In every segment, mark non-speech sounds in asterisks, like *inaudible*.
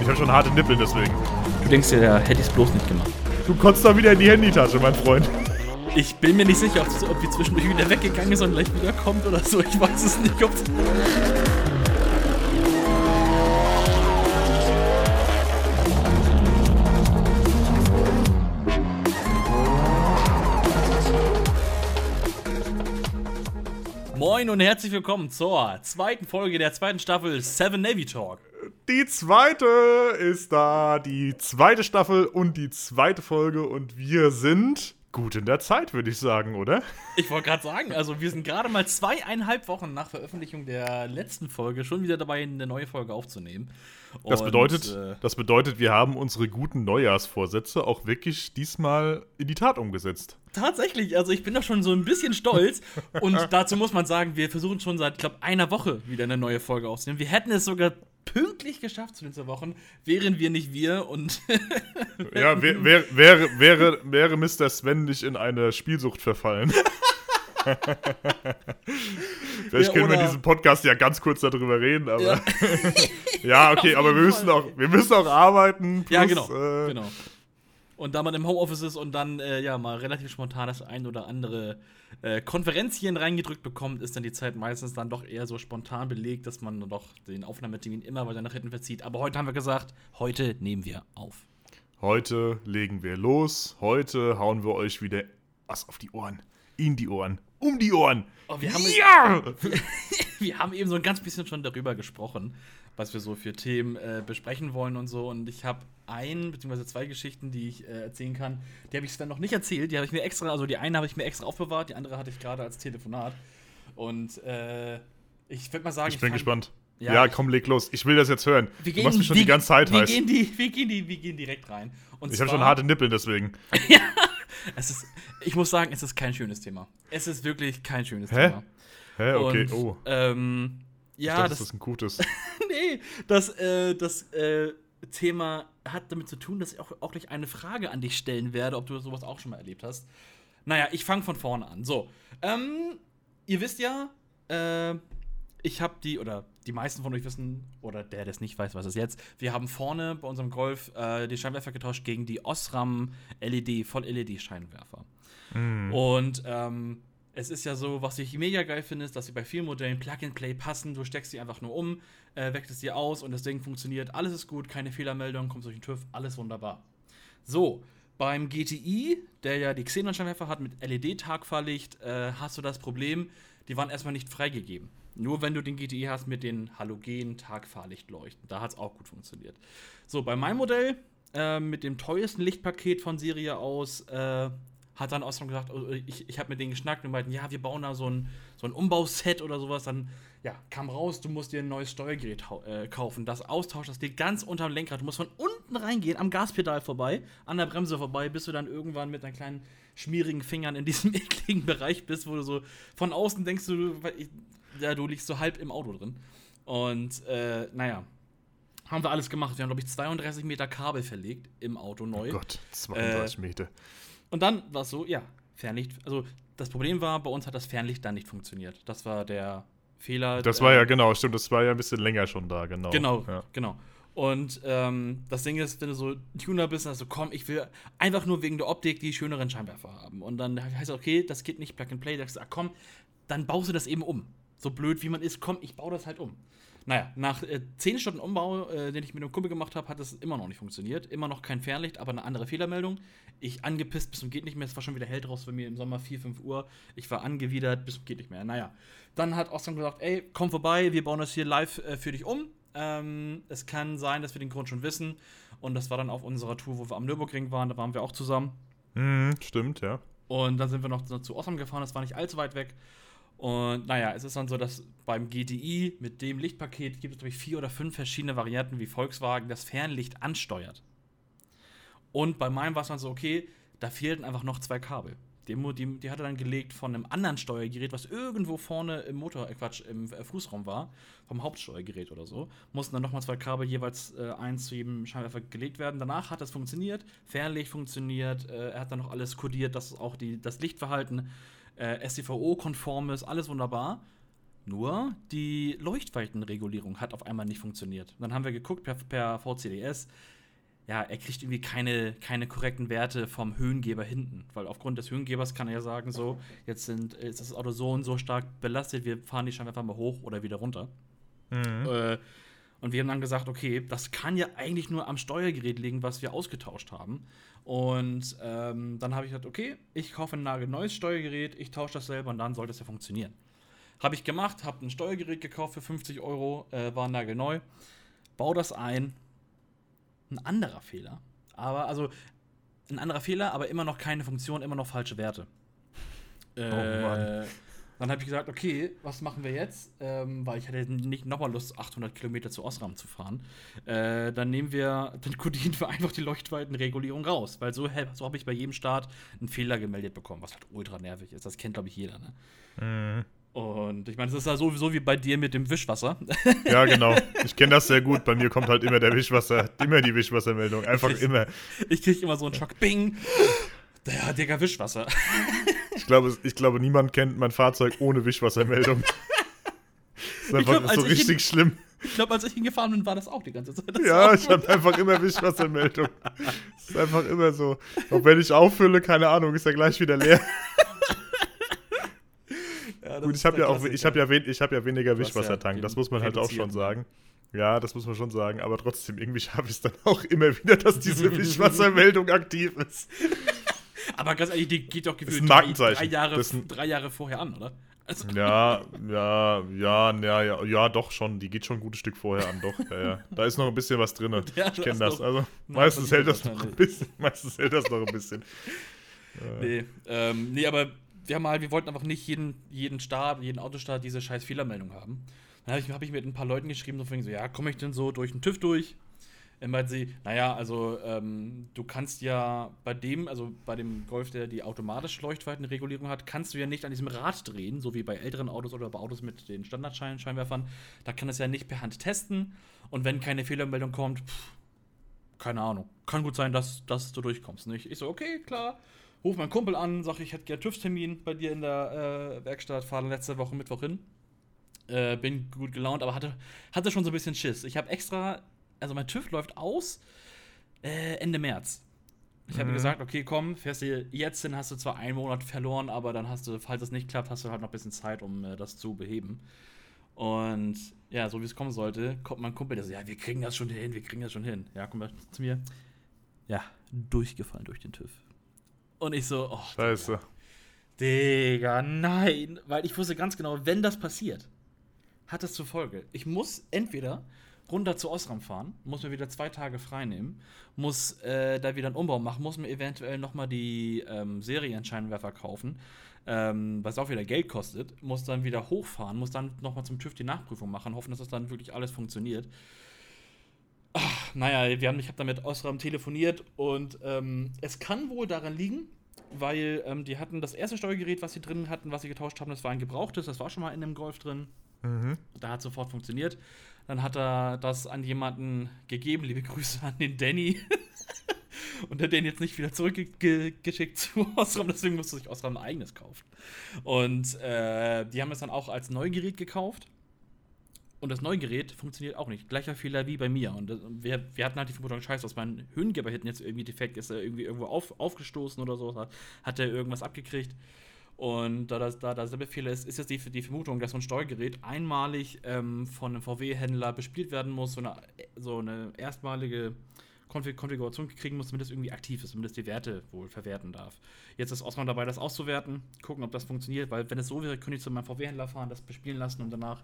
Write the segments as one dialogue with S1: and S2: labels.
S1: Ich habe schon harte Nippel deswegen.
S2: Du denkst dir, ja, hätte ich es bloß nicht gemacht.
S1: Du konntest doch wieder in die Handytasche, mein Freund.
S2: Ich bin mir nicht sicher, ob, ob die zwischendurch wieder weggegangen ist und gleich wiederkommt oder so. Ich weiß es nicht. Ob Moin und herzlich willkommen zur zweiten Folge der zweiten Staffel Seven Navy Talk.
S1: Die zweite ist da, die zweite Staffel und die zweite Folge und wir sind gut in der Zeit, würde ich sagen, oder?
S2: Ich wollte gerade sagen, also wir sind gerade mal zweieinhalb Wochen nach Veröffentlichung der letzten Folge schon wieder dabei, eine neue Folge aufzunehmen.
S1: Das
S2: Und,
S1: bedeutet,
S2: äh,
S1: das bedeutet, wir haben unsere guten Neujahrsvorsätze auch wirklich diesmal in die Tat umgesetzt.
S2: Tatsächlich, also ich bin da schon so ein bisschen stolz. *laughs* Und dazu muss man sagen, wir versuchen schon seit, glaube einer Woche wieder eine neue Folge aufzunehmen. Wir hätten es sogar pünktlich geschafft zu den zwei Wochen, wären wir nicht wir und
S1: Ja, wär, wär, wäre, wäre, wäre Mr. Sven nicht in eine Spielsucht verfallen. *laughs* *laughs* Vielleicht
S2: Ja,
S1: können wir in diesem Podcast ja ganz kurz darüber reden, aber.
S2: Ja. *laughs*
S1: Ja, okay, aber wir müssen, auch, wir müssen auch arbeiten.
S2: ja,
S1: plus,
S2: genau,
S1: Äh,
S2: genau. Und da man im Homeoffice ist und dann äh, ja mal relativ spontan das ein oder andere äh, Konferenzchen reingedrückt bekommt, ist dann die Zeit meistens dann doch eher so spontan belegt, dass man doch den Aufnahmetermin immer weiter nach hinten verzieht. Aber heute haben wir gesagt, heute nehmen wir auf.
S1: Heute legen wir los. Heute hauen wir euch wieder was auf die Ohren. In die Ohren. Um die Ohren.
S2: Oh, wir haben
S1: ja! *laughs*
S2: wir haben eben so ein ganz bisschen schon darüber gesprochen, was wir so für Themen äh, besprechen wollen und so. Und ich habe ein bzw. zwei Geschichten, die ich äh, erzählen kann. Die habe ich Sven noch nicht erzählt. Die habe ich mir extra, also die eine habe ich mir extra aufbewahrt, die andere hatte ich gerade als Telefonat. Und äh, ich würde mal sagen,
S1: Ich bin
S2: fang-
S1: gespannt.
S2: Ja,
S1: Ja, komm, leg los. Ich will das jetzt hören.
S2: Wir
S1: du machst mich schon
S2: wir-
S1: die ganze Zeit
S2: wir
S1: heiß.
S2: Gehen die, wir, gehen die, wir gehen direkt rein. Und
S1: Ich habe schon harte Nippel deswegen. *laughs*
S2: Es ist, ich muss sagen, es ist kein schönes Thema. Es ist wirklich kein schönes
S1: Hä?
S2: Thema.
S1: Hä, okay,
S2: Und,
S1: oh.
S2: Ähm,
S1: Ich
S2: ja,
S1: dachte,
S2: das,
S1: das ist ein gutes. *laughs*
S2: nee, das, äh, das äh, Thema hat damit zu tun, dass ich auch, auch gleich eine Frage an dich stellen werde, ob du sowas auch schon mal erlebt hast. Naja, ich fange von vorne an. So, ähm, ihr wisst ja, äh, ich habe die, oder die meisten von euch wissen, oder der, der es nicht weiß, weiß es jetzt, wir haben vorne bei unserem Golf äh, die Scheinwerfer getauscht gegen die Osram LED, Voll-LED-Scheinwerfer. Und ähm, es ist ja so, was ich mega geil finde, ist, dass sie bei vielen Modellen Plug-and-Play passen. Du steckst sie einfach nur um, äh, wechselst sie aus und das Ding funktioniert. Alles ist gut, keine Fehlermeldung, kommst durch den TÜV, alles wunderbar. So, beim GTI, der ja die Xenon-Scheinwerfer hat mit LED-Tagfahrlicht, äh, hast du das Problem, die waren erstmal nicht freigegeben. Nur wenn du den GTI hast mit den Halogen-Tagfahrlichtleuchten. Da hat es auch gut funktioniert. So, bei meinem Modell, äh, mit dem teuersten Lichtpaket von Serie aus, äh, hat dann Osram gesagt, oh, ich, ich habe mit denen geschnackt und meinten, ja, wir bauen da so ein, so ein Umbauset oder sowas. Dann ja, kam raus, du musst dir ein neues Steuergerät äh, kaufen. Das austauscht, das liegt ganz unterm Lenkrad. Du musst von unten reingehen, am Gaspedal vorbei, an der Bremse vorbei, bis du dann irgendwann mit deinen kleinen schmierigen Fingern in diesem *laughs* ekligen Bereich bist, wo du so von außen denkst, du, ja, du liegst so halb im Auto drin. Und äh, naja, haben wir alles gemacht. Wir haben, glaube ich, 32 Meter Kabel verlegt im Auto neu.
S1: Oh Gott, 32 Meter.
S2: Und dann war es so, ja, Fernlicht. Also das Problem war, bei uns hat das Fernlicht dann nicht funktioniert. Das war der Fehler.
S1: Das
S2: äh,
S1: war ja genau, stimmt, das war ja ein bisschen länger schon da, genau.
S2: Genau,
S1: Ja.
S2: genau. Und ähm, das Ding ist, wenn du so Tuner bist, dann sagst du, komm, ich will einfach nur wegen der Optik die schöneren Scheinwerfer haben. Und dann heißt es, okay, das geht nicht Plug and Play. Da sagst du, ah, komm, dann baust du das eben um. So blöd wie man ist, komm, ich baue das halt um. Naja, nach äh, 10 Stunden Umbau, äh, den ich mit einem Kumpel gemacht habe, hat es immer noch nicht funktioniert. Immer noch kein Fernlicht, aber eine andere Fehlermeldung. Ich angepisst bis zum geht nicht mehr. Es war schon wieder hell draußen bei mir im Sommer, 4, 5 Uhr. Ich war angewidert bis zum geht nicht mehr. Naja, dann hat Osram gesagt, ey, komm vorbei, wir bauen das hier live äh, für dich um. Ähm, es kann sein, dass wir den Grund schon wissen. Und das war dann auf unserer Tour, wo wir am Nürburgring waren. Da waren wir auch zusammen.
S1: Mhm, stimmt, ja.
S2: Und dann sind wir noch zu- Osram gefahren, das war nicht allzu weit weg. Und naja, es ist dann so, dass beim GTI mit dem Lichtpaket gibt es, glaube ich, vier oder fünf verschiedene Varianten, wie Volkswagen das Fernlicht ansteuert. Und bei meinem war es dann so, okay, da fehlten einfach noch zwei Kabel. Die, mu- die, die hat er dann gelegt von einem anderen Steuergerät, was irgendwo vorne im Motor, äh Quatsch, im äh, Fußraum war, vom Hauptsteuergerät oder so. Mussten dann nochmal zwei Kabel jeweils äh, eins zu jedem Scheinwerfer gelegt werden. Danach hat das funktioniert, Fernlicht funktioniert, äh, er hat dann noch alles kodiert, dass auch die, das Lichtverhalten äh, STVO-konform ist, alles wunderbar. Nur die Leuchtweitenregulierung hat auf einmal nicht funktioniert. Dann haben wir geguckt per, per VCDS, ja, er kriegt irgendwie keine, keine korrekten Werte vom Höhengeber hinten. Weil aufgrund des Höhengebers kann er ja sagen, so, jetzt sind, ist das Auto so und so stark belastet, wir fahren die Scheinwerfer mal hoch oder wieder runter. Mhm. Äh, und wir haben dann gesagt, okay, das kann ja eigentlich nur am Steuergerät liegen, was wir ausgetauscht haben. Und ähm, dann habe ich gesagt, okay, ich kaufe ein nagelneues Steuergerät, ich tausche das selber und dann sollte es ja funktionieren. Habe ich gemacht, habe ein Steuergerät gekauft für 50 Euro, äh, war nagelneu, baue das ein. Ein anderer Fehler. Aber, also, ein anderer Fehler, aber immer noch keine Funktion, immer noch falsche Werte. Oh, äh, oh dann habe ich gesagt, okay, was machen wir jetzt? Ähm, weil ich hatte nicht nochmal Lust, 800 Kilometer zu Osram zu fahren. Äh, dann nehmen wir, dann *laughs* kodieren wir einfach die Leuchtweitenregulierung raus. Weil so, so habe ich bei jedem Start einen Fehler gemeldet bekommen, was halt ultra nervig ist. Das kennt, glaube ich, jeder, ne? Mhm. Und ich meine, es ist ja sowieso wie bei dir mit dem Wischwasser. *laughs*
S1: Ja, genau. Ich kenne das sehr gut. Bei mir kommt halt immer der Wischwasser, immer die Wischwassermeldung. Einfach
S2: ich
S1: immer.
S2: Ich kriege immer so einen Schock. Bing! Der Digga, Wischwasser.
S1: Ich glaube, ich glaube, niemand kennt mein Fahrzeug ohne Wischwassermeldung. Das *laughs* ist einfach glaub, so richtig hin, schlimm.
S2: Ich glaube, als ich hingefahren bin, war das auch die ganze Zeit. Das
S1: ja, ich habe einfach immer Wischwassermeldung. Das *laughs* ist einfach immer so. Auch wenn ich auffülle, keine Ahnung, ist er gleich wieder leer. Ja, Gut, ich habe ja auch, ich habe ja, wen, hab ja weniger Wischwassertank, ja das muss man halt auch schon sagen. Ja, das muss man schon sagen, aber trotzdem, irgendwie schaffe ich es dann auch immer wieder, dass diese *laughs* Wischwassermeldung aktiv ist.
S2: Aber ganz ehrlich, die geht doch gefühlt drei, drei, Jahre, drei Jahre vorher an, oder?
S1: Also. Ja, ja, ja, ja, ja, ja, doch schon. Die geht schon ein gutes Stück vorher an, doch. Ja, ja. Da ist noch ein bisschen was drin. *laughs* Ja, ich kenne das. Also meistens hält das noch ein bisschen. Meistens hält das noch ein bisschen.
S2: nee, ähm, nee, aber wir haben halt, wir wollten einfach nicht jeden, jeden Start, jeden Autostart diese scheiß Fehlermeldung haben. Dann habe ich, hab ich mit ein paar Leuten geschrieben, so, so ja, komme ich denn so durch den TÜV durch? Er meinte sie, naja, also ähm, du kannst ja bei dem, also bei dem Golf, der die automatische Leuchtweitenregulierung hat, kannst du ja nicht an diesem Rad drehen, so wie bei älteren Autos oder bei Autos mit den Standardscheinwerfern. Da kann es ja nicht per Hand testen. Und wenn keine Fehlermeldung kommt, pff, keine Ahnung. Kann gut sein, dass, dass du durchkommst. Nicht? Ich so, okay, klar. Ruf meinen Kumpel an, sag, ich hätte gerne TÜV-Termin bei dir in der äh, Werkstatt, fahre letzte Woche Mittwoch hin. Äh, bin gut gelaunt, aber hatte, hatte schon so ein bisschen Schiss. Ich habe extra also mein TÜV läuft aus äh, Ende März. Ich habe mhm. gesagt, okay, komm, fährst du jetzt hin, hast du zwar einen Monat verloren, aber dann hast du, falls es nicht klappt, hast du halt noch ein bisschen Zeit, um äh, das zu beheben. Und ja, so wie es kommen sollte, kommt mein Kumpel, der so, ja, wir kriegen das schon hin, wir kriegen das schon hin. Ja, komm mal zu mir. Ja, durchgefallen durch den TÜV. Und ich so, oh.
S1: Scheiße.
S2: Digga, nein. Weil ich wusste ganz genau, wenn das passiert, hat das zur Folge. Ich muss entweder runter zu Osram fahren, muss mir wieder zwei Tage frei nehmen, muss äh, da wieder einen Umbau machen, muss mir eventuell nochmal die ähm, Serienscheinwerfer kaufen, ähm, was auch wieder Geld kostet, muss dann wieder hochfahren, muss dann nochmal zum TÜV die Nachprüfung machen, hoffen, dass das dann wirklich alles funktioniert. Ach, naja, wir haben, ich habe da mit Osram telefoniert und ähm, es kann wohl daran liegen, weil ähm, die hatten das erste Steuergerät, was sie drin hatten, was sie getauscht haben, das war ein gebrauchtes, das war schon mal in dem Golf drin. Mhm. Da hat sofort funktioniert. Dann hat er das an jemanden gegeben. Liebe Grüße an den Danny. *laughs* und hat den jetzt nicht wieder zurückgeschickt zu Osram, deswegen musste sich Osram ein eigenes kaufen. Und äh, die haben es dann auch als Neugerät gekauft. Und das Neugerät funktioniert auch nicht. Gleicher Fehler wie bei mir. Und wir, wir hatten halt die Vermutung, scheiße, dass mein Höhengeber hinten jetzt irgendwie defekt ist, er irgendwie irgendwo auf, aufgestoßen oder so, hat, er irgendwas abgekriegt. Und da das, da das der Befehl ist, ist jetzt die, die Vermutung, dass so ein Steuergerät einmalig ähm, von einem VW-Händler bespielt werden muss, so eine, so eine erstmalige Konfiguration kriegen muss, damit es irgendwie aktiv ist, damit es die Werte wohl verwerten darf. Jetzt ist Osman dabei, das auszuwerten, gucken, ob das funktioniert, weil wenn es so wäre, könnte ich zu meinem VW-Händler fahren, das bespielen lassen und danach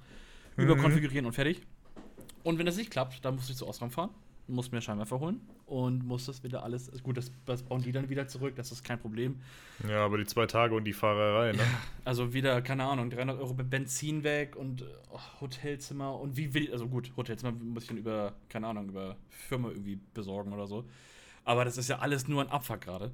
S2: mhm. überkonfigurieren und fertig. Und wenn das nicht klappt, dann muss ich zu Osram fahren muss mir Scheinwerfer holen und muss das wieder alles. Gut, das, das, bauen die dann wieder zurück, das ist kein Problem.
S1: Ja, aber die zwei Tage und die Fahrerei, ne? Ja,
S2: also wieder, keine Ahnung, 300 Euro Benzin weg und oh, Hotelzimmer und wie will. Also gut, Hotelzimmer muss ich dann über, keine Ahnung, über Firma irgendwie besorgen oder so. Aber das ist ja alles nur ein Abfuck gerade.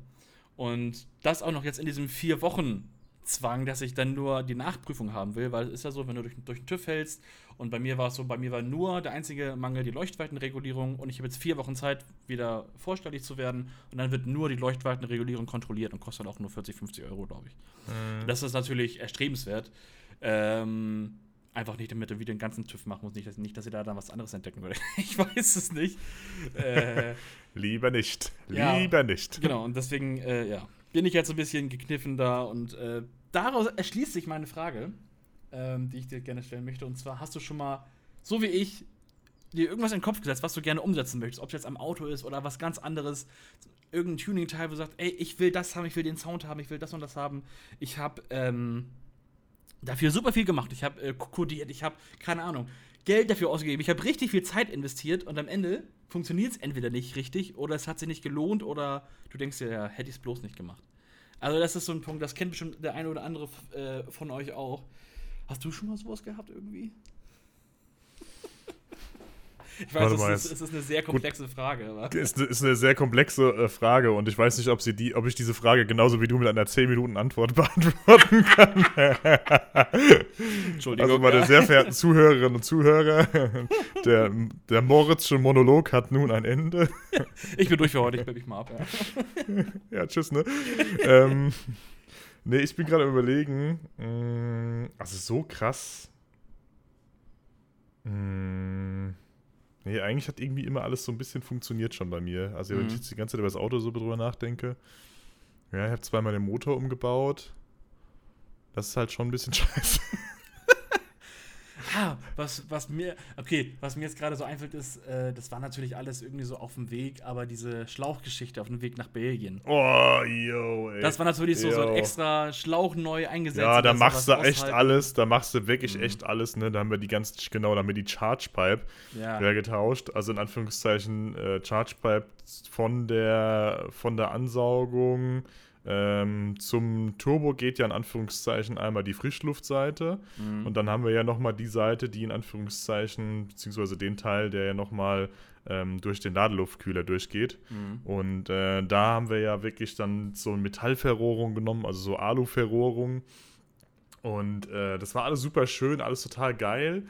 S2: Und das auch noch jetzt in diesem vier Wochen Zwang, dass ich dann nur die Nachprüfung haben will, weil es ist ja so, wenn du durch, durch den TÜV hältst und bei mir war es so, bei mir war nur der einzige Mangel die Leuchtweitenregulierung und ich habe jetzt vier Wochen Zeit, wieder vorstellig zu werden und dann wird nur die Leuchtweitenregulierung kontrolliert und kostet auch nur 40, 50 Euro, glaube ich. Mhm. Das ist natürlich erstrebenswert. Ähm, Einfach nicht, damit er wieder den ganzen TÜV machen muss. Nicht, dass, nicht, dass ihr da dann was anderes entdecken würde. *laughs* ich weiß es nicht.
S1: Äh, Lieber nicht. Lieber ja, nicht.
S2: Genau, und deswegen, äh, ja, bin ich jetzt so ein bisschen gekniffen da und äh, daraus erschließt sich meine Frage, ähm, die ich dir gerne stellen möchte. Und zwar hast du schon mal, so wie ich, dir irgendwas in den Kopf gesetzt, was du gerne umsetzen möchtest, ob es jetzt am Auto ist oder was ganz anderes, irgendein Tuning-Teil, wo du sagst, ey, ich will das haben, ich will den Sound haben, ich will das und das haben. Ich habe ähm, dafür super viel gemacht. Ich habe äh, kodiert, ich habe, keine Ahnung, Geld dafür ausgegeben. Ich habe richtig viel Zeit investiert und am Ende funktioniert es entweder nicht richtig oder es hat sich nicht gelohnt oder du denkst dir, ja, hätte ich es bloß nicht gemacht. Also das ist so ein Punkt, das kennt bestimmt der eine oder andere äh, von euch auch. Hast du schon mal sowas gehabt irgendwie? Ich weiß, es, ist, es ist, eine sehr komplexe Gut, Frage. Aber.
S1: Ist, ist eine sehr komplexe äh, Frage und ich weiß nicht, ob, sie die, ob ich diese Frage genauso wie du mit einer 10-Minuten-Antwort *laughs* beantworten kann. Entschuldigung. Also, meine sehr verehrten Zuhörerinnen und Zuhörer, *laughs* der, der Moritzsche Monolog hat nun ein Ende. *laughs*
S2: ich bin durch für heute, ich bin mich mal ab.
S1: Ja, ja tschüss, ne? ähm, nee, ich bin gerade überlegen. Also, so krass. Mh, mm, Nee, eigentlich hat irgendwie immer alles so ein bisschen funktioniert schon bei mir. Also, wenn mhm. ich jetzt die ganze Zeit über das Auto so drüber nachdenke. Ja, ich habe zweimal den Motor umgebaut. Das ist halt schon ein bisschen *laughs* scheiße.
S2: Ah, was, was mir, okay, was mir jetzt gerade so einfällt, ist, äh, das war natürlich alles irgendwie so auf dem Weg, aber diese Schlauchgeschichte auf dem Weg nach Belgien.
S1: Oh, yo, ey.
S2: Das war natürlich so, so ein extra Schlauch neu eingesetzt.
S1: Ja, da machst du echt alles, da machst du wirklich mhm. echt alles, ne? Da haben wir die ganz, genau, da haben wir die Charge Pipe ja. getauscht. Also in Anführungszeichen äh, Charge Pipe von der, von der Ansaugung ähm, zum Turbo geht ja in Anführungszeichen einmal die Frischluftseite mhm. und dann haben wir ja nochmal die Seite, die in Anführungszeichen, beziehungsweise den Teil, der ja nochmal ähm, durch den Ladeluftkühler durchgeht. Mhm. Und äh, da haben wir ja wirklich dann so eine Metallverrohrung genommen, also so Aluverrohrung. Und äh, das war alles super schön, alles total geil.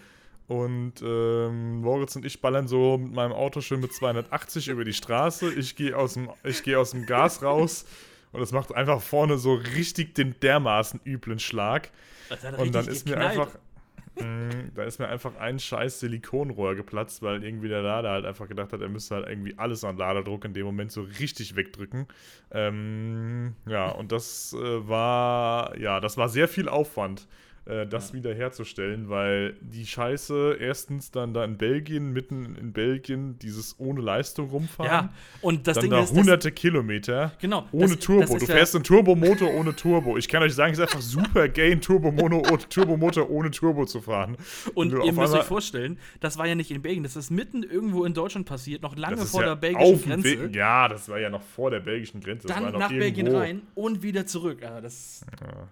S1: Und ähm, Moritz und ich ballern so mit meinem Auto schön mit 280 über die Straße. Ich gehe aus, dem, geh aus dem Gas raus. Und es macht einfach vorne so richtig den dermaßen üblen Schlag. Und dann ist geknallt. mir einfach. Mh, da ist mir einfach ein scheiß Silikonrohr geplatzt, weil irgendwie der Lader halt einfach gedacht hat, er müsste halt irgendwie alles an Laderdruck in dem Moment so richtig wegdrücken. Ähm, ja, und das äh, war, ja, das war sehr viel Aufwand äh, das ja. wieder herzustellen, weil die Scheiße erstens dann da in Belgien, mitten in Belgien, dieses ohne Leistung rumfahren. Ja,
S2: und das
S1: dann
S2: Ding
S1: da ist. hunderte Kilometer.
S2: Genau.
S1: Ohne das, Turbo. Das du fährst ja einen Turbomotor ohne Turbo. Ich kann euch sagen, es ist einfach super gain, Turbomotor ohne Turbo zu fahren.
S2: Und, und ihr müsst euch vorstellen, das war ja nicht in Belgien, das ist mitten irgendwo in Deutschland passiert, noch lange vor ja der belgischen Grenze.
S1: We ja, das war ja noch vor der belgischen Grenze.
S2: Das dann nach Belgien rein und wieder zurück. Also das. Ja.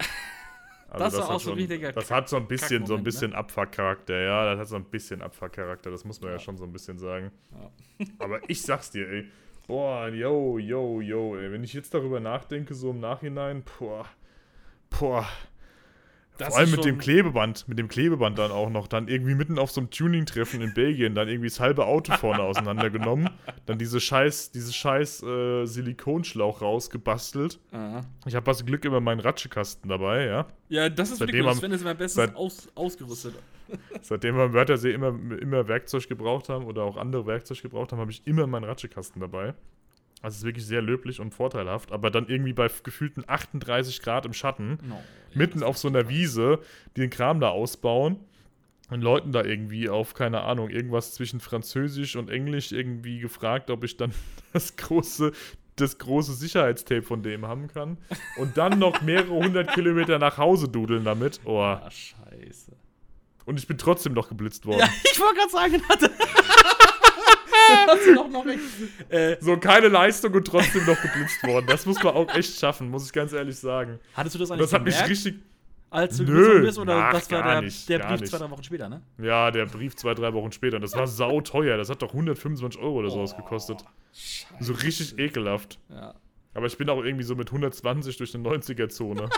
S1: Also das, das war auch so ein richtiger Das hat so ein bisschen, so ein bisschen ne? Abfuck-Charakter, ja. Das hat so ein bisschen Abfuck-Charakter, das muss man ja. ja. schon so ein bisschen sagen. Ja. *laughs* Aber ich sag's dir, ey. Boah, yo, yo, yo, ey. Wenn ich jetzt darüber nachdenke, so im Nachhinein, boah, boah, das Vor allem mit dem Klebeband, mit dem Klebeband dann auch noch, dann irgendwie mitten auf so einem Tuning-Treffen in Belgien, dann irgendwie das halbe Auto vorne auseinandergenommen, *laughs* dann diese scheiß, diese scheiß äh, Silikonschlauch rausgebastelt. Aha. Ich habe was Glück immer meinen Ratschekasten dabei, ja.
S2: Ja, das ist wirklich gut. Sven ist mein bestes seit, aus, ausgerüstet. *laughs*
S1: Seitdem wir im Wörthersee immer, immer Werkzeug gebraucht haben oder auch andere Werkzeug gebraucht haben, habe ich immer meinen Ratschekasten dabei. Also es ist wirklich sehr löblich und vorteilhaft, aber dann irgendwie bei gefühlten 38 Grad im Schatten, no, mitten auf so einer Wiese, die den Kram da ausbauen und Leuten da irgendwie auf, keine Ahnung, irgendwas zwischen Französisch und Englisch irgendwie gefragt, ob ich dann *laughs* das große, das große Sicherheitstape von dem haben kann. Und dann noch mehrere *laughs* hundert Kilometer nach Hause dudeln damit. Oh. Ah, scheiße. Und ich bin trotzdem noch geblitzt worden. Ja, *laughs*
S2: ich wollte gerade sagen, hatte. *laughs* noch, noch
S1: äh, so keine Leistung und trotzdem noch geblitzt worden. Das muss man auch echt schaffen, muss ich ganz ehrlich sagen.
S2: Hattest du das eigentlich
S1: Das hat mich richtig.
S2: Als du
S1: Nö,
S2: bist oder ach, das war der, nicht, der Brief nicht. zwei, drei Wochen später, ne?
S1: Ja, der Brief zwei, drei Wochen später. Das war sauteuer. Das hat doch 125 Euro oder sowas oh, gekostet. Scheiße. So richtig ekelhaft. Ja. Aber ich bin auch irgendwie so mit 120 durch eine 90er-Zone.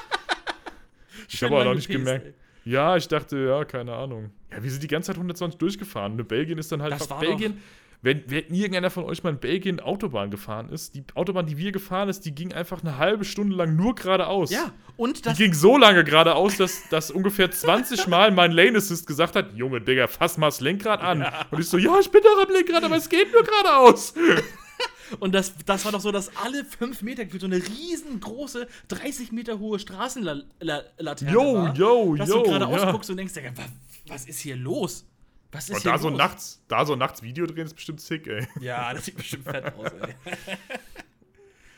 S1: *laughs* ich habe aber noch nicht gemerkt. Ey. Ja, ich dachte, ja, keine Ahnung. Ja, wir sind die ganze Zeit 120 durchgefahren. Ne, Belgien ist dann halt.
S2: Das war Belgien.
S1: Wenn, wenn irgendeiner von euch mal in Belgien Autobahn gefahren ist, die Autobahn, die wir gefahren ist, die ging einfach eine halbe Stunde lang nur geradeaus.
S2: Ja, und das.
S1: Die ging so lange geradeaus, dass, dass ungefähr 20 *laughs* Mal mein Lane Assist gesagt hat: Junge, Digga, fass mal das Lenkrad an. Ja. Und ich so: Ja, ich bin doch am Lenkrad, aber es geht nur geradeaus. *laughs*
S2: Und das, das war doch so, dass alle fünf Meter gefühlt so eine riesengroße, 30 Meter hohe Straßenlaterne
S1: yo, war. Yo,
S2: dass
S1: yo,
S2: du geradeaus ja. guckst und denkst, was, was ist hier los?
S1: Was ist und da so nachts, da so nachts Video drehen ist bestimmt sick, ey.
S2: Ja, das sieht bestimmt fett aus, ey. *laughs*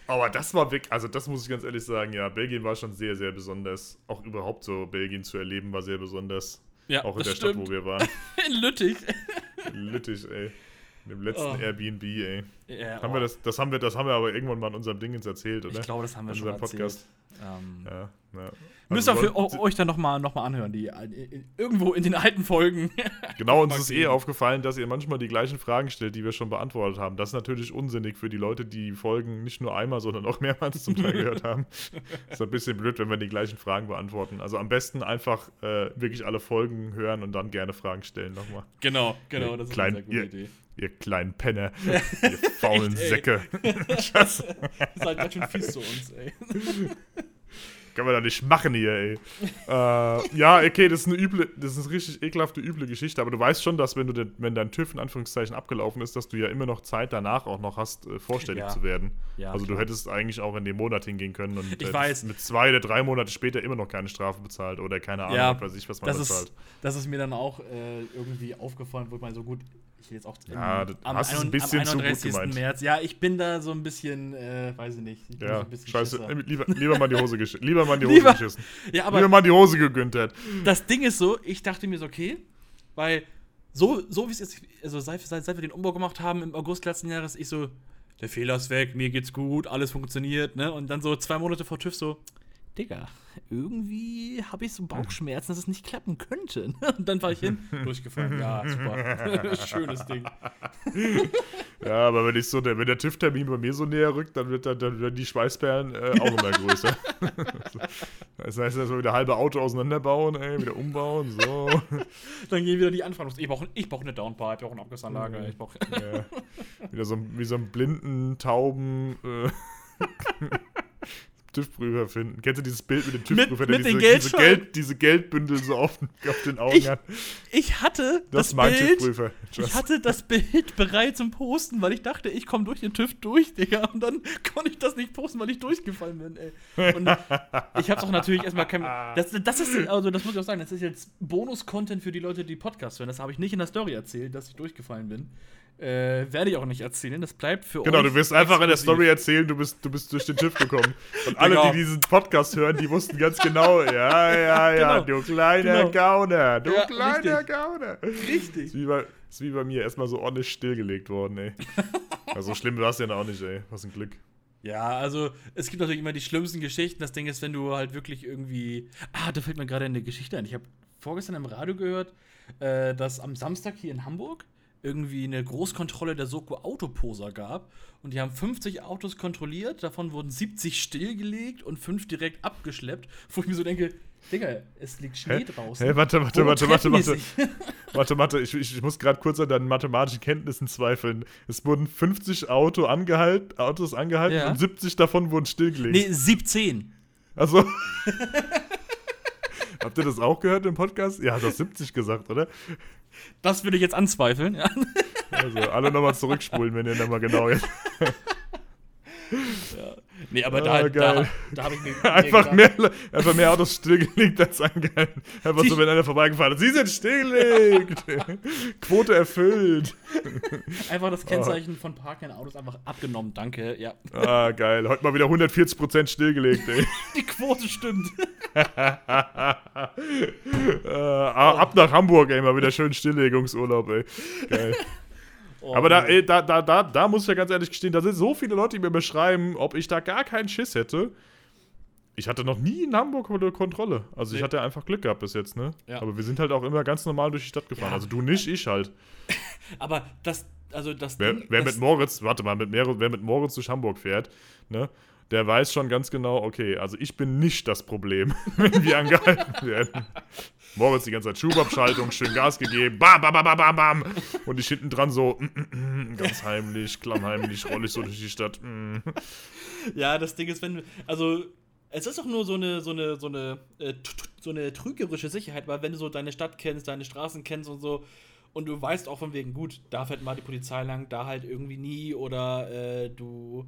S1: Aber das war wirklich, also das muss ich ganz ehrlich sagen, ja, Belgien war schon sehr, sehr besonders. Auch überhaupt so Belgien zu erleben war sehr besonders.
S2: Ja,
S1: auch in der stimmt. Stadt, wo wir waren. *laughs*
S2: in Lüttich.
S1: In Lüttich, ey. In dem letzten oh. Airbnb, ey. Ja, haben oh. wir das, das, haben wir, das haben wir aber irgendwann mal in unserem Dingens erzählt, oder?
S2: Ich glaube, das haben wir in schon Podcast.
S1: Ähm, ja, ja.
S2: Müsst ihr für euch dann nochmal noch mal anhören, die äh, irgendwo in den alten Folgen. *laughs*
S1: Genau, uns ist eh aufgefallen, dass ihr manchmal die gleichen Fragen stellt, die wir schon beantwortet haben. Das ist natürlich unsinnig für die Leute, die Folgen nicht nur einmal, sondern auch mehrmals zum Teil gehört haben. *laughs* ist ein bisschen blöd, wenn wir die gleichen Fragen beantworten. Also am besten einfach äh, wirklich alle Folgen hören und dann gerne Fragen stellen nochmal.
S2: Genau, genau, das ist
S1: klein, eine sehr gute Idee. Ihr kleinen Penner, *laughs* ihr faulen Echt, Säcke.
S2: Scheiße. Ihr seid ganz schön fies zu uns, ey.
S1: Kann man doch nicht machen hier, ey. äh, ja, okay, das ist eine üble, das ist eine richtig ekelhafte, üble Geschichte, aber du weißt schon, dass wenn du den, wenn dein TÜV in Anführungszeichen abgelaufen ist, dass du ja immer noch Zeit danach auch noch hast, äh, vorstellig ja. zu werden. Ja, also klar. du hättest eigentlich auch in dem Monat hingehen können und
S2: weiß.
S1: mit zwei oder drei Monate später immer noch keine Strafe bezahlt oder keine Ahnung,
S2: ja,
S1: weiß ich, was
S2: man das bezahlt. Ist, das ist mir dann auch äh, irgendwie aufgefallen, wo ich mal so gut, ich jetzt auch
S1: ja, im, am, hast ein bisschen am 31. Zu gut
S2: März. Ja, ich bin da so ein bisschen, äh, weiß ich nicht. Ich
S1: ja, so scheiße. Lieber, lieber mal die Hose geschissen. *laughs* Lieber mal die Hose lieber, geschissen.
S2: Ja, aber
S1: lieber mal die Hose gegönnt hat.
S2: Das Ding ist so, ich dachte mir so, okay, weil so, so wie es jetzt, also seit, seit, seit wir den Umbau gemacht haben im August letzten Jahres, ich so, der Fehler ist weg, mir geht's gut, alles funktioniert, ne? Und dann so zwei Monate vor TÜV so, Digga, irgendwie habe ich so Bauchschmerzen, dass es nicht klappen könnte. *laughs* Und dann war ich hin, durchgefallen. Ja, super. *laughs* Schönes Ding. *laughs*
S1: Ja, aber wenn ich so, der, wenn der TÜV-Termin bei mir so näher rückt, dann, wird dann, dann werden die Schweißperlen äh, auch immer größer. das heißt, dass wir wieder halbe Auto auseinanderbauen, ey, wieder umbauen, so.
S2: Dann gehen wieder die Anfragen. Ich brauche ich brauch eine Downpipe, ich brauche eine Abgassanlage. Ich brauch
S1: ja. Wieder so, wie so ein blinden, tauben. Äh, TÜV-Prüfer finden. Kennst du dieses Bild mit dem TÜV-Prüfer,
S2: der diese, diese,
S1: Geld, diese, Geldbündel so auf, auf den Augen
S2: ich,
S1: hat?
S2: Ich hatte das, das Bild, ich hatte das Bild *laughs* bereit zum Posten, weil ich dachte, ich komme durch den TÜV durch, Digga. Und dann *laughs* konnte ich das nicht posten, weil ich durchgefallen bin, ey. Und ich hab's auch natürlich erstmal kein. Das, das ist, also das muss ich auch sagen, das ist jetzt Bonus-Content für die Leute, die Podcasts hören. Das habe ich nicht in der Story erzählt, dass ich durchgefallen bin. Äh, werde ich auch nicht erzählen. Das bleibt für
S1: genau, euch. Genau, du wirst einfach in der Story erzählen, du bist, du bist durch den TÜV gekommen. Und *laughs* alle, genau. die diesen Podcast hören, die wussten ganz genau, ja, ja, ja, *laughs* genau. du kleiner genau. Gauner, du ja, kleiner richtig. Gauner.
S2: Richtig.
S1: Ist wie, bei, ist wie bei mir erstmal so ordentlich stillgelegt worden, ey. *laughs* also schlimm war es ja auch nicht, ey. Was ein Glück.
S2: Ja, also es gibt natürlich immer die schlimmsten Geschichten. Das Ding ist, wenn du halt wirklich irgendwie. Ah, da fällt mir gerade eine Geschichte ein. Ich habe vorgestern im Radio gehört, äh, dass am Samstag hier in Hamburg irgendwie eine Großkontrolle der Soko Autoposer gab. Und die haben 50 Autos kontrolliert, davon wurden 70 stillgelegt und 5 direkt abgeschleppt. Wo ich mir so denke, Digga, es liegt Schnee Hä? draußen.
S1: Hä, warte, warte, warte, warte, warte. *laughs* warte, warte, ich, ich, ich muss gerade kurz an deinen mathematischen Kenntnissen zweifeln. Es wurden 50 Auto angehalt, Autos angehalten ja. und 70 davon wurden stillgelegt.
S2: Nee, 17.
S1: Also. *laughs* Habt ihr das auch gehört im Podcast? Ja, hat das 70 gesagt, oder?
S2: Das würde ich jetzt anzweifeln. Ja.
S1: Also alle nochmal zurückspulen, wenn ihr nochmal genau jetzt.
S2: Ja. Nee, aber da, ah, da, da habe ich mir.
S1: einfach, mehr, einfach mehr Autos stillgelegt als angehalten. Einfach so, wenn einer vorbeigefahren ist. Sie sind stillgelegt! *laughs* Quote erfüllt.
S2: Einfach das Kennzeichen oh. von parkenden Autos einfach abgenommen. Danke, ja.
S1: Ah, geil. Heute mal wieder 140% stillgelegt, ey. *laughs*
S2: Die Quote stimmt.
S1: äh, *laughs* ab nach Hamburg, ey. Mal wieder schön Stilllegungsurlaub, ey. Geil. Oh, aber da, ey, da, da, da, da muss ich ja ganz ehrlich gestehen, da sind so viele Leute, die mir beschreiben, ob ich da gar keinen Schiss hätte. Ich hatte noch nie in Hamburg eine Kontrolle. Also nee. ich hatte einfach Glück gehabt bis jetzt, ne? Ja. Aber wir sind halt auch immer ganz normal durch die Stadt gefahren. Ja. Also du nicht, ich halt. *laughs*
S2: aber das, also das
S1: Wer,
S2: Ding,
S1: wer
S2: das
S1: mit Moritz, warte mal, mit, wer mit Moritz durch Hamburg fährt, ne? Der weiß schon ganz genau, okay, also ich bin nicht das Problem, *laughs* wenn wir angehalten werden. Moritz die ganze Zeit Schubabschaltung, schön Gas gegeben, bam, bam, bam, bam, bam. Und ich hinten dran so, mm, mm, mm, ganz heimlich, klammheimlich, roll ich so durch die Stadt. Mm.
S2: Ja, das Ding ist, wenn, also, es ist doch nur so eine, so eine, so eine, äh, so eine trügerische Sicherheit, weil wenn du so deine Stadt kennst, deine Straßen kennst und so, und du weißt auch von wegen, gut, da fährt mal die Polizei lang, da halt irgendwie nie, oder äh, du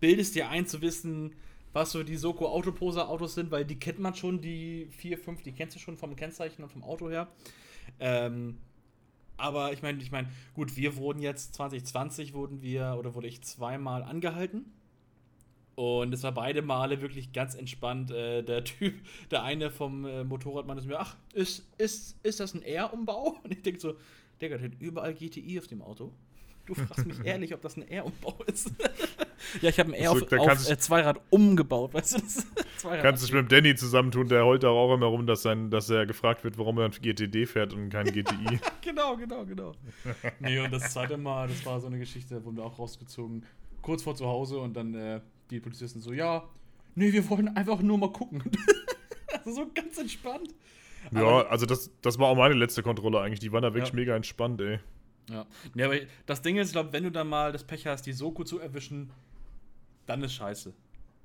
S2: bildest dir ein zu wissen, was so die Soko Autoposer Autos sind, weil die kennt man schon, die 4, 5, die kennst du schon vom Kennzeichen und vom Auto her. Ähm, aber ich meine, ich meine, gut, wir wurden jetzt 2020 wurden wir oder wurde ich zweimal angehalten. Und es war beide Male wirklich ganz entspannt. Äh, der Typ, *laughs* der eine vom äh, Motorradmann ist mir, ach, ist, ist, ist das ein R-Umbau? *laughs* Und ich denke so, Digga, der hat überall GTI auf dem Auto. Du fragst mich ehrlich, ob das ein R-Umbau ist. *laughs* ja, ich habe ein R auf, auf äh, Zweirad umgebaut, weißt du?
S1: Kannst du dich mit dem Danny zusammentun, der heult auch immer rum, dass, sein, dass er gefragt wird, warum er ein GTD fährt und kein GTI. *laughs*
S2: genau, genau, genau. *laughs* nee, und das zweite Mal, das war so eine Geschichte, wurden wir auch rausgezogen, kurz vor zu Hause und dann äh, die Polizisten so, ja, nee, wir wollen einfach nur mal gucken. also so ganz entspannt.
S1: Ja, aber, also das, das war auch meine letzte Kontrolle eigentlich. Die waren da wirklich ja. mega entspannt, ey.
S2: Ja. Nee, aber das Ding ist, ich glaube, wenn du dann mal das Pech hast, die Soko zu erwischen, dann ist scheiße.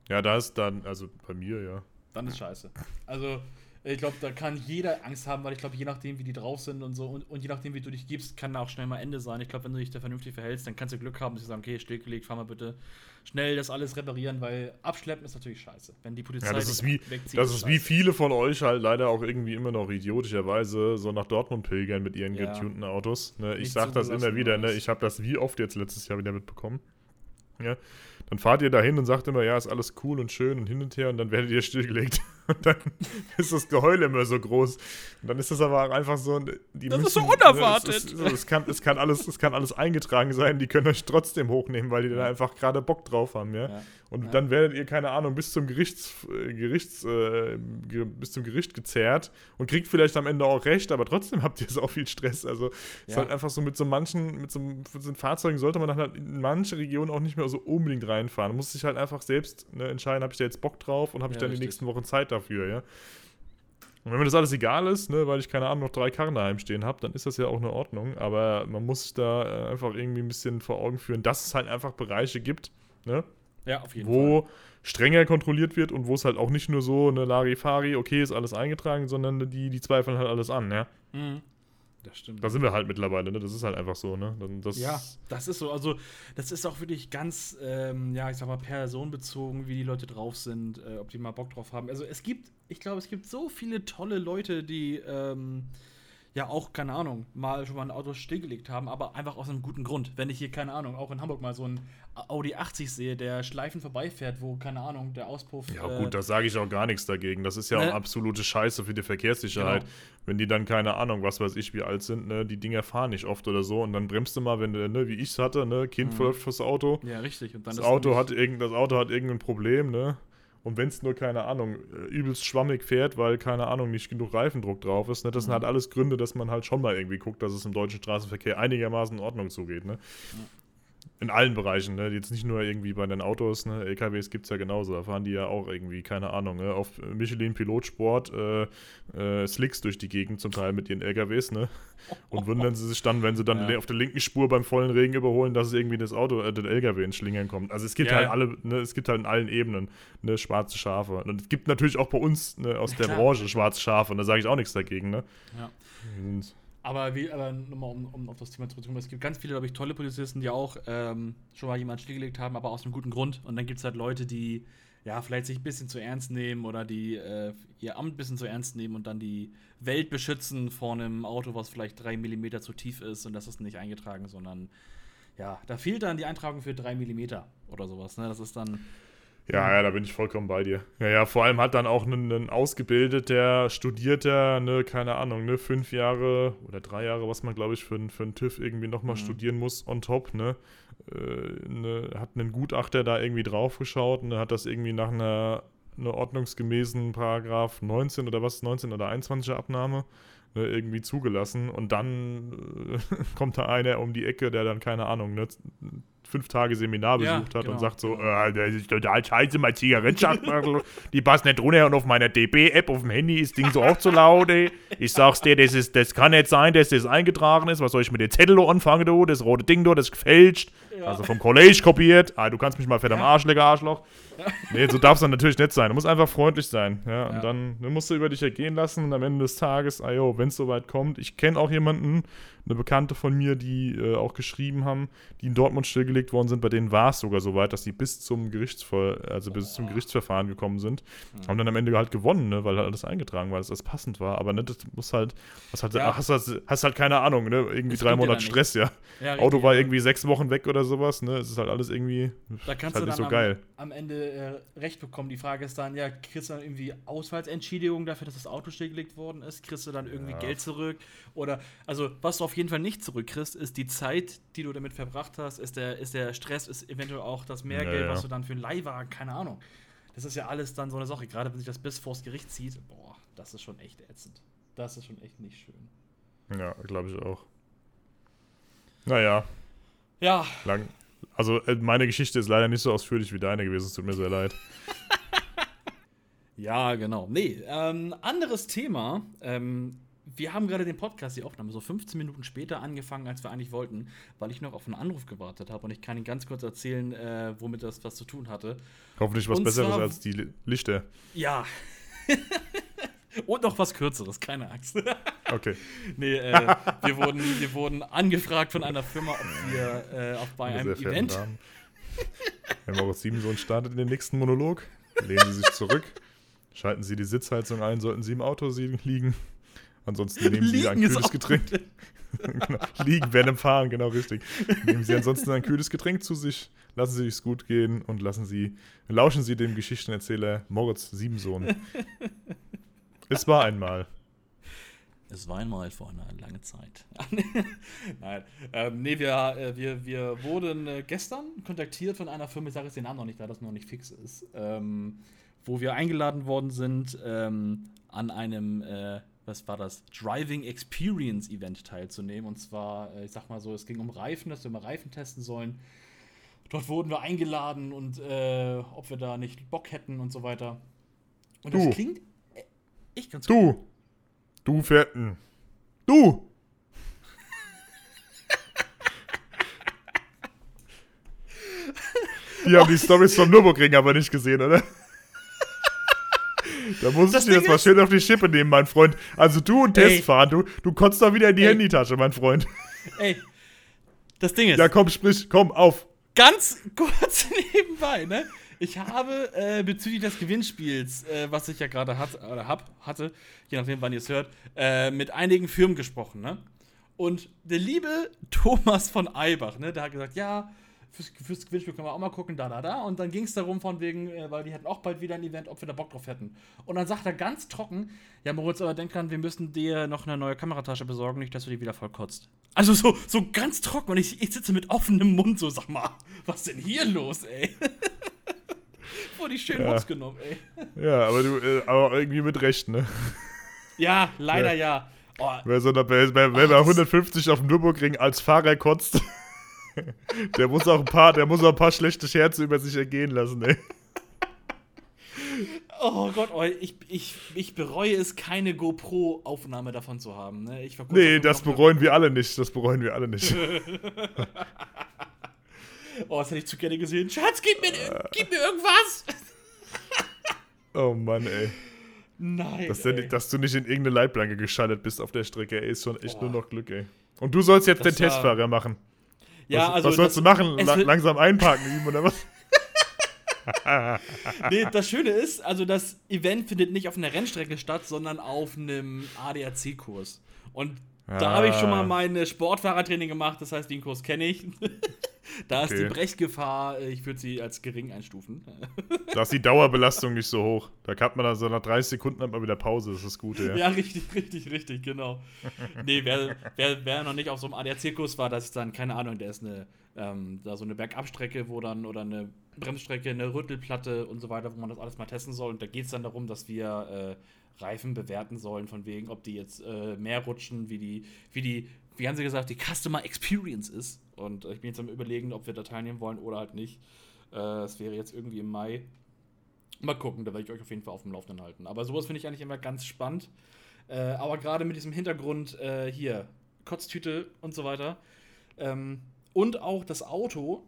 S1: Ja, da ist dann, also bei mir, ja.
S2: Dann ist scheiße. Also, ich glaube, da kann jeder Angst haben, weil ich glaube, je nachdem, wie die drauf sind und so und, und je nachdem, wie du dich gibst, kann da auch schnell mal Ende sein. Ich glaube, wenn du dich da vernünftig verhältst, dann kannst du Glück haben, dass sie sagen, okay, stillgelegt, fahr mal bitte schnell das alles reparieren, weil abschleppen ist natürlich scheiße. Wenn die Polizei
S1: ja, das ist wie, wegzieht, das ist wie viele von euch halt leider auch irgendwie immer noch idiotischerweise so nach Dortmund pilgern mit ihren ja. getunten Autos. Ne? Ich sag das immer wieder, ne? ich habe das wie oft jetzt letztes Jahr wieder mitbekommen. Ja? Dann fahrt ihr dahin und sagt immer, ja, ist alles cool und schön und hin und her und dann werdet ihr stillgelegt. Und dann *laughs* ist das Geheul immer so groß. Und dann ist das aber auch einfach so. Die
S2: das müssen, ist so unerwartet.
S1: Es, ist, es, kann, es, kann alles, es kann alles eingetragen sein, die können euch trotzdem hochnehmen, weil die ja. da einfach gerade Bock drauf haben, ja. ja. Und ja. dann werdet ihr, keine Ahnung, bis zum Gerichts, äh, Gerichts äh, bis zum Gericht gezerrt und kriegt vielleicht am Ende auch recht, aber trotzdem habt ihr *laughs* so viel Stress. Also ja. ist halt einfach so mit so manchen, mit so, mit so Fahrzeugen sollte man dann halt in manche Regionen auch nicht mehr so unbedingt reinfahren. Man muss sich halt einfach selbst ne, entscheiden, habe ich da jetzt Bock drauf und habe ich dann richtig. die nächsten Wochen Zeit dafür, ja. Und wenn mir das alles egal ist, ne, weil ich keine Ahnung noch drei Karren daheim stehen habe, dann ist das ja auch in Ordnung. Aber man muss sich da äh, einfach irgendwie ein bisschen vor Augen führen, dass es halt einfach Bereiche gibt, ne,
S2: ja, auf jeden
S1: wo
S2: Fall.
S1: strenger kontrolliert wird und wo es halt auch nicht nur so eine Larifari, okay, ist alles eingetragen, sondern die, die zweifeln halt alles an, ja. Mhm. Das stimmt. Da sind wir halt mittlerweile, ne? Das ist halt einfach so, ne? Das
S2: ja, das ist so. Also, das ist auch wirklich ganz, ähm, ja, ich sag mal, personenbezogen, wie die Leute drauf sind, äh, ob die mal Bock drauf haben. Also, es gibt, ich glaube, es gibt so viele tolle Leute, die, ähm, ja auch, keine Ahnung, mal schon mal ein Auto stillgelegt haben, aber einfach aus einem guten Grund. Wenn ich hier, keine Ahnung, auch in Hamburg mal so ein Audi 80 sehe, der Schleifen vorbeifährt, wo, keine Ahnung, der Auspuff.
S1: Ja, äh, gut, da sage ich auch gar nichts dagegen. Das ist ja ne? auch absolute Scheiße für die Verkehrssicherheit. Genau. Wenn die dann, keine Ahnung, was weiß ich, wie alt sind, ne, die Dinger fahren nicht oft oder so und dann bremst du mal, wenn du, ne, wie ich es hatte, ne, Kind mhm. fürs Auto.
S2: Ja, richtig. Und
S1: dann das, Auto hat irgend, das Auto hat irgendein Problem, ne? Und wenn es nur, keine Ahnung, äh, übelst schwammig fährt, weil, keine Ahnung, nicht genug Reifendruck drauf ist, ne? das mhm. sind halt alles Gründe, dass man halt schon mal irgendwie guckt, dass es im deutschen Straßenverkehr einigermaßen in Ordnung zugeht. Ne? In allen Bereichen, ne? Jetzt nicht nur irgendwie bei den Autos, ne? LKWs gibt es ja genauso. Da fahren die ja auch irgendwie, keine Ahnung, ne? auf Michelin Pilotsport äh, äh, Slicks durch die Gegend zum Teil mit ihren LKWs, ne? Und wundern sie sich dann, wenn sie dann ja. auf der linken Spur beim vollen Regen überholen, dass es irgendwie das Auto, äh, den LKW ins Schlingern kommt. Also es gibt ja. halt alle, ne? Es gibt halt in allen Ebenen ne? schwarze Schafe. Und es gibt natürlich auch bei uns ne, aus der. Branche schwarze Schafe und da sage ich auch nichts dagegen, ne? Ja.
S2: Und aber, wie, aber nochmal, um, um auf das Thema zurückzukommen, es gibt ganz viele, glaube ich, tolle Polizisten, die auch ähm, schon mal jemanden stillgelegt haben, aber aus einem guten Grund. Und dann gibt es halt Leute, die ja vielleicht sich ein bisschen zu ernst nehmen oder die äh, ihr Amt ein bisschen zu ernst nehmen und dann die Welt beschützen vor einem Auto, was vielleicht drei Millimeter zu tief ist und das ist nicht eingetragen, sondern ja, da fehlt dann die Eintragung für drei Millimeter oder sowas. Ne? Das ist dann
S1: ja, ja, da bin ich vollkommen bei dir. Ja, ja, vor allem hat dann auch ein, ein ausgebildeter, studierter, ne, keine Ahnung, ne, fünf Jahre oder drei Jahre, was man, glaube ich, für, für einen TÜV irgendwie nochmal mhm. studieren muss, on top, ne, äh, ne, hat einen Gutachter da irgendwie draufgeschaut und ne, hat das irgendwie nach einer, einer ordnungsgemäßen Paragraph 19 oder was, 19 oder 21er Abnahme ne, irgendwie zugelassen und dann äh, *laughs* kommt da einer um die Ecke, der dann, keine Ahnung, ne, fünf Tage Seminar besucht ja, hat genau, und sagt so, genau. äh, das ist total scheiße, mein Zigarettenschachtel, *laughs* die passt nicht runter und auf meiner DB-App auf dem Handy ist Ding so auch zu laut, ey. Ich sag's dir, das, ist, das kann nicht sein, dass das eingetragen ist. Was soll ich mit den Zettel anfangen, du? Das rote Ding, du, das ist gefälscht. Ja. Also vom College kopiert. Ah, du kannst mich mal fett am Arsch lecker, Arschloch. Nee, so darf es dann natürlich nicht sein. Du musst einfach freundlich sein. Ja, und dann, musst du über dich ergehen lassen und am Ende des Tages, ah jo, wenn es soweit kommt. Ich kenne auch jemanden, eine Bekannte von mir, die äh, auch geschrieben haben, die in Dortmund stillgelegt worden sind, bei denen war es sogar so weit, dass sie bis zum Gerichtsver also bis zum Gerichtsverfahren gekommen sind, mhm. haben dann am Ende halt gewonnen, ne, weil halt alles eingetragen war, dass das passend war. Aber ne, das muss halt, was halt, ja. hast, hast, hast halt keine Ahnung, ne? Irgendwie das drei Monate Stress, ja. ja Auto war irgendwie sechs Wochen weg oder sowas, ne? Es ist halt alles irgendwie.
S2: Da kannst halt du dann so am, geil. am Ende äh, recht bekommen. Die Frage ist dann, ja, kriegst du dann irgendwie Ausfallsentschädigung dafür, dass das Auto stillgelegt worden ist? Kriegst du dann irgendwie ja. Geld zurück? Oder, also, was du auf jeden Fall nicht zurückkriegst, ist die Zeit, die du damit verbracht hast, ist der, ist der Stress, ist eventuell auch das Mehrgeld, ja, was du dann für einen Leihwagen, keine Ahnung. Das ist ja alles dann so eine Sache. Gerade wenn sich das bis vors Gericht zieht, boah, das ist schon echt ätzend. Das ist schon echt nicht schön.
S1: Ja, glaube ich auch. Naja.
S2: Ja.
S1: Lang. Also, äh, meine Geschichte ist leider nicht so ausführlich wie deine gewesen. Es tut mir sehr leid. *laughs*
S2: ja, genau. Nee, ähm, anderes Thema. Ähm, wir haben gerade den Podcast, die Aufnahme, so 15 Minuten später angefangen, als wir eigentlich wollten, weil ich noch auf einen Anruf gewartet habe und ich kann Ihnen ganz kurz erzählen, äh, womit das was zu tun hatte.
S1: Hoffentlich was und Besseres zwar, als die Lichter.
S2: Ja. *laughs* und noch was Kürzeres, keine Angst. *laughs*
S1: okay. *laughs*
S2: nee, äh, wir, wurden, wir wurden angefragt von einer Firma, ob wir äh, auch bei einem Event.
S1: Herr Moritz Siebensohn startet in den nächsten Monolog. Lehnen Sie sich zurück. Schalten Sie die Sitzheizung ein, sollten Sie im Auto liegen. Ansonsten nehmen Sie ein kühles Getränk. *laughs* genau. Liegen während dem Fahren, genau richtig. Nehmen Sie ansonsten ein kühles Getränk zu sich, lassen Sie es gut gehen und lassen Sie, lauschen Sie dem Geschichtenerzähler Moritz Siebensohn. es war einmal.
S2: Es war einmal vor einer langen Zeit. *laughs* Nein. Ähm, nee, wir, äh, wir, wir wurden äh, gestern kontaktiert von einer Firma, ich sage jetzt den Namen noch nicht, da das noch nicht fix ist, ähm, wo wir eingeladen worden sind, ähm, an einem äh, was war das, Driving Experience Event teilzunehmen. Und zwar, äh, ich sag mal so, es ging um Reifen, dass wir mal Reifen testen sollen. Dort wurden wir eingeladen und ob wir da nicht Bock hätten und so weiter. Und das klingt echt ganz
S1: Du! Gut. Du Fetten! Du! Die haben die Storys vom Nürburgring aber nicht gesehen, oder? Da muss das ich dir jetzt mal schön auf die Schippe nehmen, mein Freund. Also du und Test fahren, du, du kotzt da wieder in die Ey. Handytasche, mein Freund.
S2: Ey, das Ding ist.
S1: Ja, komm, sprich, komm, auf.
S2: Ganz kurz *laughs* nebenbei, ne? Ich habe äh, bezüglich des Gewinnspiels, äh, was ich ja gerade hat, hab, hatte, je nachdem, wann ihr es hört, äh, mit einigen Firmen gesprochen, ne? Und der liebe *laughs* Thomas von Eibach, ne, der hat gesagt, ja, fürs, fürs Gewinnspiel können wir auch mal gucken, da, da, da. Und dann ging es darum, von wegen, äh, weil die hätten auch bald wieder ein Event, ob wir da Bock drauf hätten. Und dann sagt er ganz trocken, ja, Moritz, aber denk dran, wir müssen dir noch eine neue Kameratasche besorgen, nicht, dass du die wieder voll kotzt. Also so, so ganz trocken und ich, ich sitze mit offenem Mund, so, sag mal, was denn hier los, ey? *laughs* Wurde ich schön ja. genommen, ey.
S1: Ja, aber du, äh, aber irgendwie mit Recht, ne?
S2: Ja, leider ja. ja.
S1: Oh. Wer, so, wer, wer, wer oh, 150 auf dem Nürburgring als Fahrer kotzt. *laughs* Der muss auch ein paar, der muss auch ein paar schlechte Scherze über sich ergehen lassen, ey.
S2: Oh Gott, oh, ich, ich, ich bereue es, keine GoPro-Aufnahme davon zu haben. Ne? Ich
S1: nee, das bereuen wir alle nicht. Das bereuen wir alle nicht. *laughs*
S2: oh, das hätte ich zu gerne gesehen. Schatz, gib mir, gib mir irgendwas!
S1: oh Mann, ey.
S2: Nein.
S1: Dass, ey. dass, du nicht in irgendeine Leitplanke geschaltet bist auf der Strecke, ey, ist schon echt oh. nur noch Glück, ey. Und du sollst jetzt das den Testfahrer machen.
S2: Ja,
S1: was,
S2: also
S1: was sollst du machen? La langsam einparken üben oder was? *laughs*
S2: nee, das Schöne ist, also das Event findet nicht auf einer Rennstrecke statt, sondern auf einem ADAC-Kurs. Und ah. da habe ich schon mal meine Sportfahrertraining gemacht, das heißt, den Kurs kenne ich. *laughs* da okay. ist die Brechgefahr, äh, ich würde sie als gering einstufen.
S1: da ist die Dauerbelastung nicht so hoch. Da kann man also nach 30 Sekunden hat man wieder Pause, das ist gut, ja.
S2: Ja, richtig, richtig, richtig, genau. nee, wer, wer, wer noch nicht auf so einem ADAC-Kurs war, das ist dann, keine Ahnung, der ist eine, ähm, da so eine Bergabstrecke, wo dann, oder eine Bremsstrecke, eine Rüttelplatte und so weiter, wo man das alles mal testen soll. Und da geht es dann darum, dass wir äh, Reifen bewerten sollen, von wegen, ob die jetzt äh, mehr rutschen, wie die, wie die wie haben sie gesagt, die Customer Experience ist. Und ich bin jetzt am überlegen, ob wir da teilnehmen wollen oder halt nicht. Es wäre jetzt irgendwie im Mai. Mal gucken, da werde ich euch auf jeden Fall auf dem Laufenden halten. Aber sowas finde ich eigentlich immer ganz spannend. Äh, aber gerade mit diesem Hintergrund äh, hier, Kotztüte und so weiter. Ähm, und auch das Auto,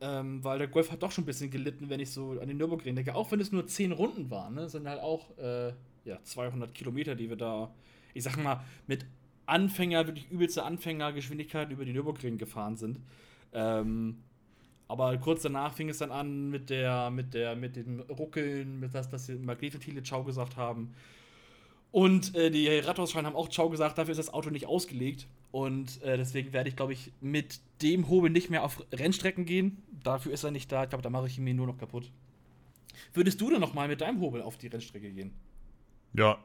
S2: ähm, weil der Golf hat doch schon ein bisschen gelitten, wenn ich so an den Nürburgring denke. Auch wenn es nur 10 Runden waren, ne, sind halt auch äh, ja, 200 Kilometer, die wir da, ich sag mal, mit Anfänger, wirklich übelste Anfängergeschwindigkeiten über die Nürburgring gefahren sind. Ähm, aber kurz danach fing es dann an mit der, mit der, mit dem Ruckeln, mit das, dass sie Magnetventile Ciao gesagt haben. Und äh, die Radhausschreien haben auch Ciao gesagt, dafür ist das Auto nicht ausgelegt. Und äh, deswegen werde ich, glaube ich, mit dem Hobel nicht mehr auf Rennstrecken gehen. Dafür ist er nicht da. Ich glaube, da mache ich ihn mir nur noch kaputt. Würdest du denn noch mal mit deinem Hobel auf die Rennstrecke gehen?
S1: Ja.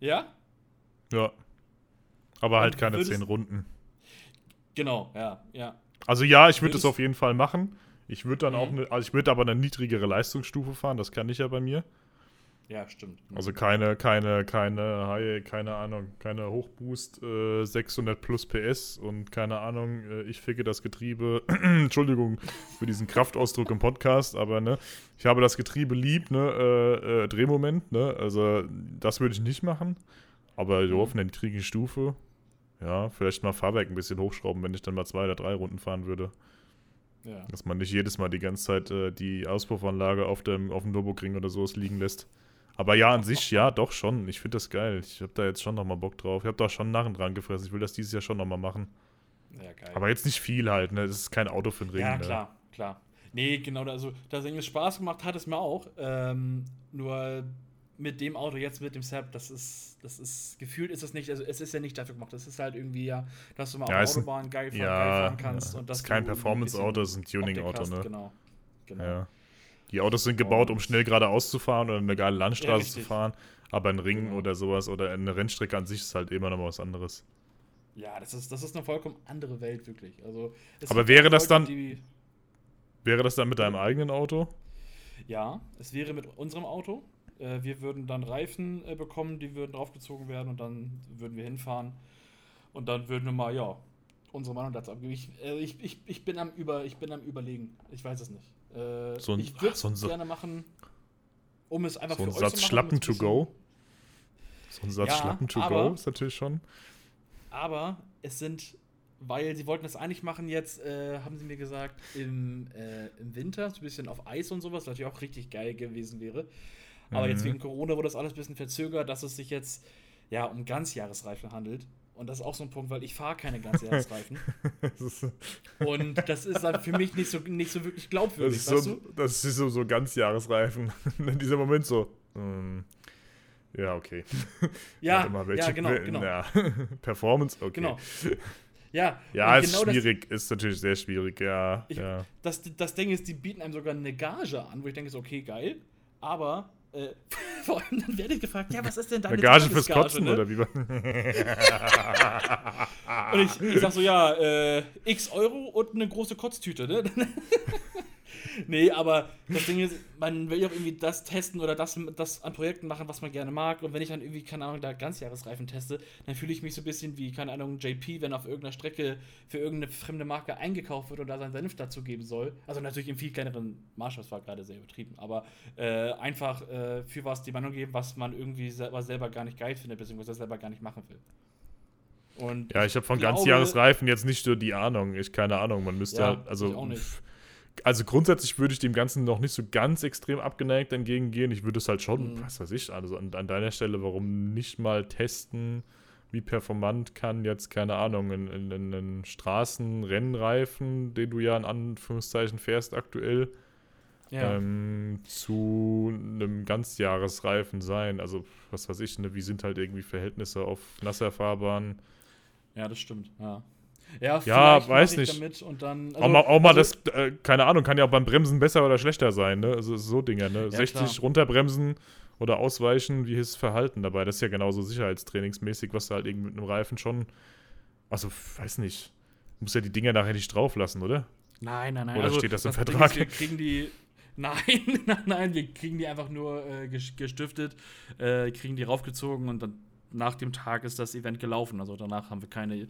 S2: Ja?
S1: Ja. Aber halt keine zehn Runden.
S2: Genau, ja, ja.
S1: Also ja, ich würde es auf jeden Fall machen. Ich würde dann mhm. auch eine, also ich würde aber eine niedrigere Leistungsstufe fahren, das kann ich ja bei mir.
S2: Ja, stimmt.
S1: Also keine, keine, keine, keine Ahnung, keine Hochboost äh, 600 plus PS und keine Ahnung, äh, ich ficke das Getriebe. *clears throat* Entschuldigung für diesen Kraftausdruck im Podcast, aber ne, ich habe das Getriebe lieb, ne, äh, äh Drehmoment, ne, also das würde ich nicht machen. Aber so auf einer niedrigen Stufe, ja, vielleicht mal Fahrwerk ein bisschen hochschrauben, wenn ich dann mal zwei oder drei Runden fahren würde. Ja. Dass man nicht jedes Mal die ganze Zeit äh, die Auspuffanlage auf dem, auf dem Nürburgring oder sowas liegen lässt. Aber ja, an sich, ja, doch schon. Ich finde das geil. Ich habe da jetzt schon nochmal Bock drauf. Ich habe da schon Narren dran gefressen. Ich will das dieses Jahr schon nochmal machen. Ja, geil. Aber jetzt nicht viel halt, ne? Das ist kein Auto für den Ring.
S2: Ja, klar, ne? klar. Nee, genau, also, dass es Spaß gemacht hat, es mir auch. Ähm, nur mit dem Auto jetzt, mit dem Sap, das ist, das ist, gefühlt ist es nicht, also es ist ja nicht dafür gemacht. Das ist halt irgendwie ja, dass du mal
S1: ja,
S2: auf der Autobahn geil fahren,
S1: ja, geil fahren kannst. Ja. Und das ist kein Performance-Auto, das ist ein Tuning-Auto, ne?
S2: Genau. genau.
S1: Ja. Die Autos sind gebaut, um schnell geradeaus zu fahren oder eine geile Landstraße zu fahren. Aber ein Ring genau. oder sowas oder eine Rennstrecke an sich ist halt immer noch was anderes.
S2: Ja, das ist, das ist eine vollkommen andere Welt, wirklich. Also,
S1: Aber wäre das Leute, dann. Wäre das dann mit deinem eigenen Auto?
S2: Ja, es wäre mit unserem Auto. Äh, wir würden dann Reifen äh, bekommen, die würden draufgezogen werden und dann würden wir hinfahren. Und dann würden wir mal, ja, unsere Meinung dazu abgeben. Ich, äh, ich, ich, ich, bin am Über, ich bin am Überlegen. Ich weiß es nicht. Äh, so ein, ich würde es so gerne machen, um es einfach
S1: so für ein Satz Schlappen to go. So ein Satz ja, Schlappen to aber, go ist natürlich schon.
S2: Aber es sind, weil sie wollten das eigentlich machen jetzt, äh, haben sie mir gesagt, im, äh, im Winter, so ein bisschen auf Eis und sowas, was natürlich auch richtig geil gewesen wäre. Aber mhm. jetzt wegen Corona wurde das alles ein bisschen verzögert, dass es sich jetzt ja um Ganzjahresreifen handelt. Und das ist auch so ein Punkt, weil ich fahre keine Ganzjahresreifen. *laughs* und das ist dann für mich nicht so, nicht so wirklich glaubwürdig.
S1: Das ist, so, das ist so, so Ganzjahresreifen. *laughs* In diesem Moment so. Ähm, ja, okay.
S2: Ja, mal, ja genau. genau. Ja. *laughs*
S1: Performance, okay. Genau.
S2: Ja,
S1: ja ist genau schwierig, das, ist natürlich sehr schwierig, ja,
S2: ich,
S1: ja.
S2: Das, das Ding ist, die bieten einem sogar eine Gage an, wo ich denke, ist okay, geil. Aber äh, *laughs* vor allem dann werde ich gefragt, ja, was ist denn deine
S1: Gage fürs Kotzen ne? oder wie? *laughs*
S2: und ich, ich sag so, ja, äh, x Euro und eine große Kotztüte, ne? *laughs* nee, aber das Ding ist, man will ja auch irgendwie das testen oder das, das an Projekten machen, was man gerne mag. Und wenn ich dann irgendwie, keine Ahnung, da Ganzjahresreifen teste, dann fühle ich mich so ein bisschen wie, keine Ahnung, JP, wenn auf irgendeiner Strecke für irgendeine fremde Marke eingekauft wird und da seinen Senf dazu geben soll. Also natürlich im viel kleineren Maßstab, das war gerade sehr übertrieben, aber äh, einfach äh, für was die Meinung geben, was man irgendwie selber, selber gar nicht geil findet, beziehungsweise selber gar nicht machen will.
S1: Und ja, ich habe von Ganzjahresreifen jetzt nicht so die Ahnung. Ich keine Ahnung. Man müsste ja, halt, also auch nicht also grundsätzlich würde ich dem Ganzen noch nicht so ganz extrem abgeneigt entgegengehen. Ich würde es halt schon, mhm. was weiß ich, also an, an, deiner Stelle, warum nicht mal testen, wie performant kann jetzt, keine Ahnung, in, in, in einen Straßenrennreifen, den du ja in Anführungszeichen fährst aktuell, ja. ähm, zu einem Ganzjahresreifen sein. Also, was weiß ich, ne, wie sind halt irgendwie Verhältnisse auf nasser Fahrbahn?
S2: Ja, das stimmt, ja. Ja,
S1: ja weiß nicht.
S2: Dann, also,
S1: auch mal, auch mal also, das, äh, keine Ahnung, kann ja auch beim Bremsen besser oder schlechter sein, ne? Also so Dinge, ne? Ja, 60 klar. runterbremsen oder ausweichen, wie ist das Verhalten dabei? Das ist ja genauso sicherheitstrainingsmäßig, was du halt irgendwie mit einem Reifen schon. Also, weiß nicht. Du musst ja die Dinger nachher nicht drauf lassen, oder?
S2: Nein, nein, nein.
S1: Oder also, steht das im das Vertrag? Ist,
S2: wir kriegen die. *laughs* Nein, *laughs* nein, nein, wir kriegen die einfach nur äh, gestiftet, äh, kriegen die raufgezogen und dann nach dem Tag ist das Event gelaufen. Also danach haben wir keine,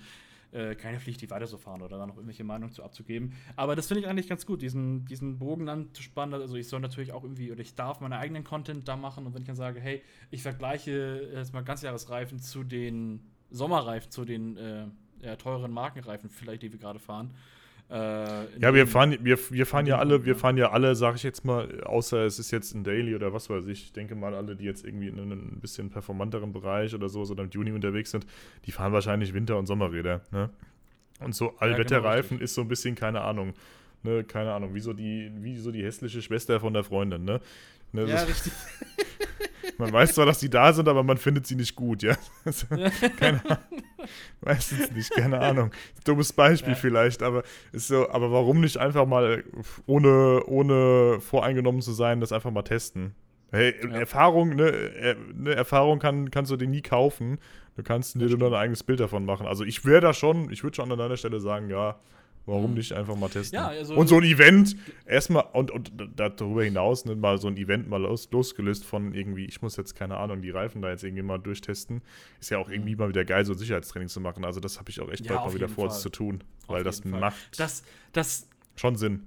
S2: äh, keine Pflicht, die weiter zu fahren oder da noch irgendwelche Meinungen zu abzugeben. Aber das finde ich eigentlich ganz gut, diesen, diesen Bogen anzuspannen. Also ich soll natürlich auch irgendwie, oder ich darf meinen eigenen Content da machen und wenn ich dann sage, hey, ich vergleiche jetzt mal Ganzjahresreifen zu den Sommerreifen, zu den äh, teuren Markenreifen, vielleicht, die wir gerade fahren.
S1: Äh, ja, wir fahren, wir, wir fahren ja alle, wir fahren ja alle, sag ich jetzt mal, außer es ist jetzt ein Daily oder was weiß ich. Ich denke mal, alle, die jetzt irgendwie in einem bisschen performanteren Bereich oder so, so im Juni unterwegs sind, die fahren wahrscheinlich Winter- und Sommerräder. Ne? Und so Allwetterreifen ja, genau, ist so ein bisschen, keine Ahnung, ne, keine Ahnung, wie so die, wie so die hässliche Schwester von der Freundin, ne? ne ja, richtig. *laughs* Man weiß zwar, dass die da sind, aber man findet sie nicht gut, ja. Keine Ahnung. Meistens nicht, keine Ahnung. Dummes Beispiel ja. vielleicht, aber ist so, aber warum nicht einfach mal ohne, ohne voreingenommen zu sein, das einfach mal testen? Hey, ja. Erfahrung, ne, ne, Erfahrung kann, kannst du dir nie kaufen. Du kannst dir nur dein eigenes Bild davon machen. Also ich wäre da schon, ich würde schon an deiner Stelle sagen, ja, Warum nicht einfach mal testen? Ja, also und so ein Event, erstmal, und, und darüber hinaus, ne, mal so ein Event mal los, losgelöst von irgendwie, ich muss jetzt, keine Ahnung, die Reifen da jetzt irgendwie mal durchtesten, ist ja auch irgendwie mal wieder geil, so ein Sicherheitstraining zu machen. Also das habe ich auch echt ja, bald mal wieder vor, zu tun, weil das Fall. macht
S2: das, das,
S1: schon Sinn.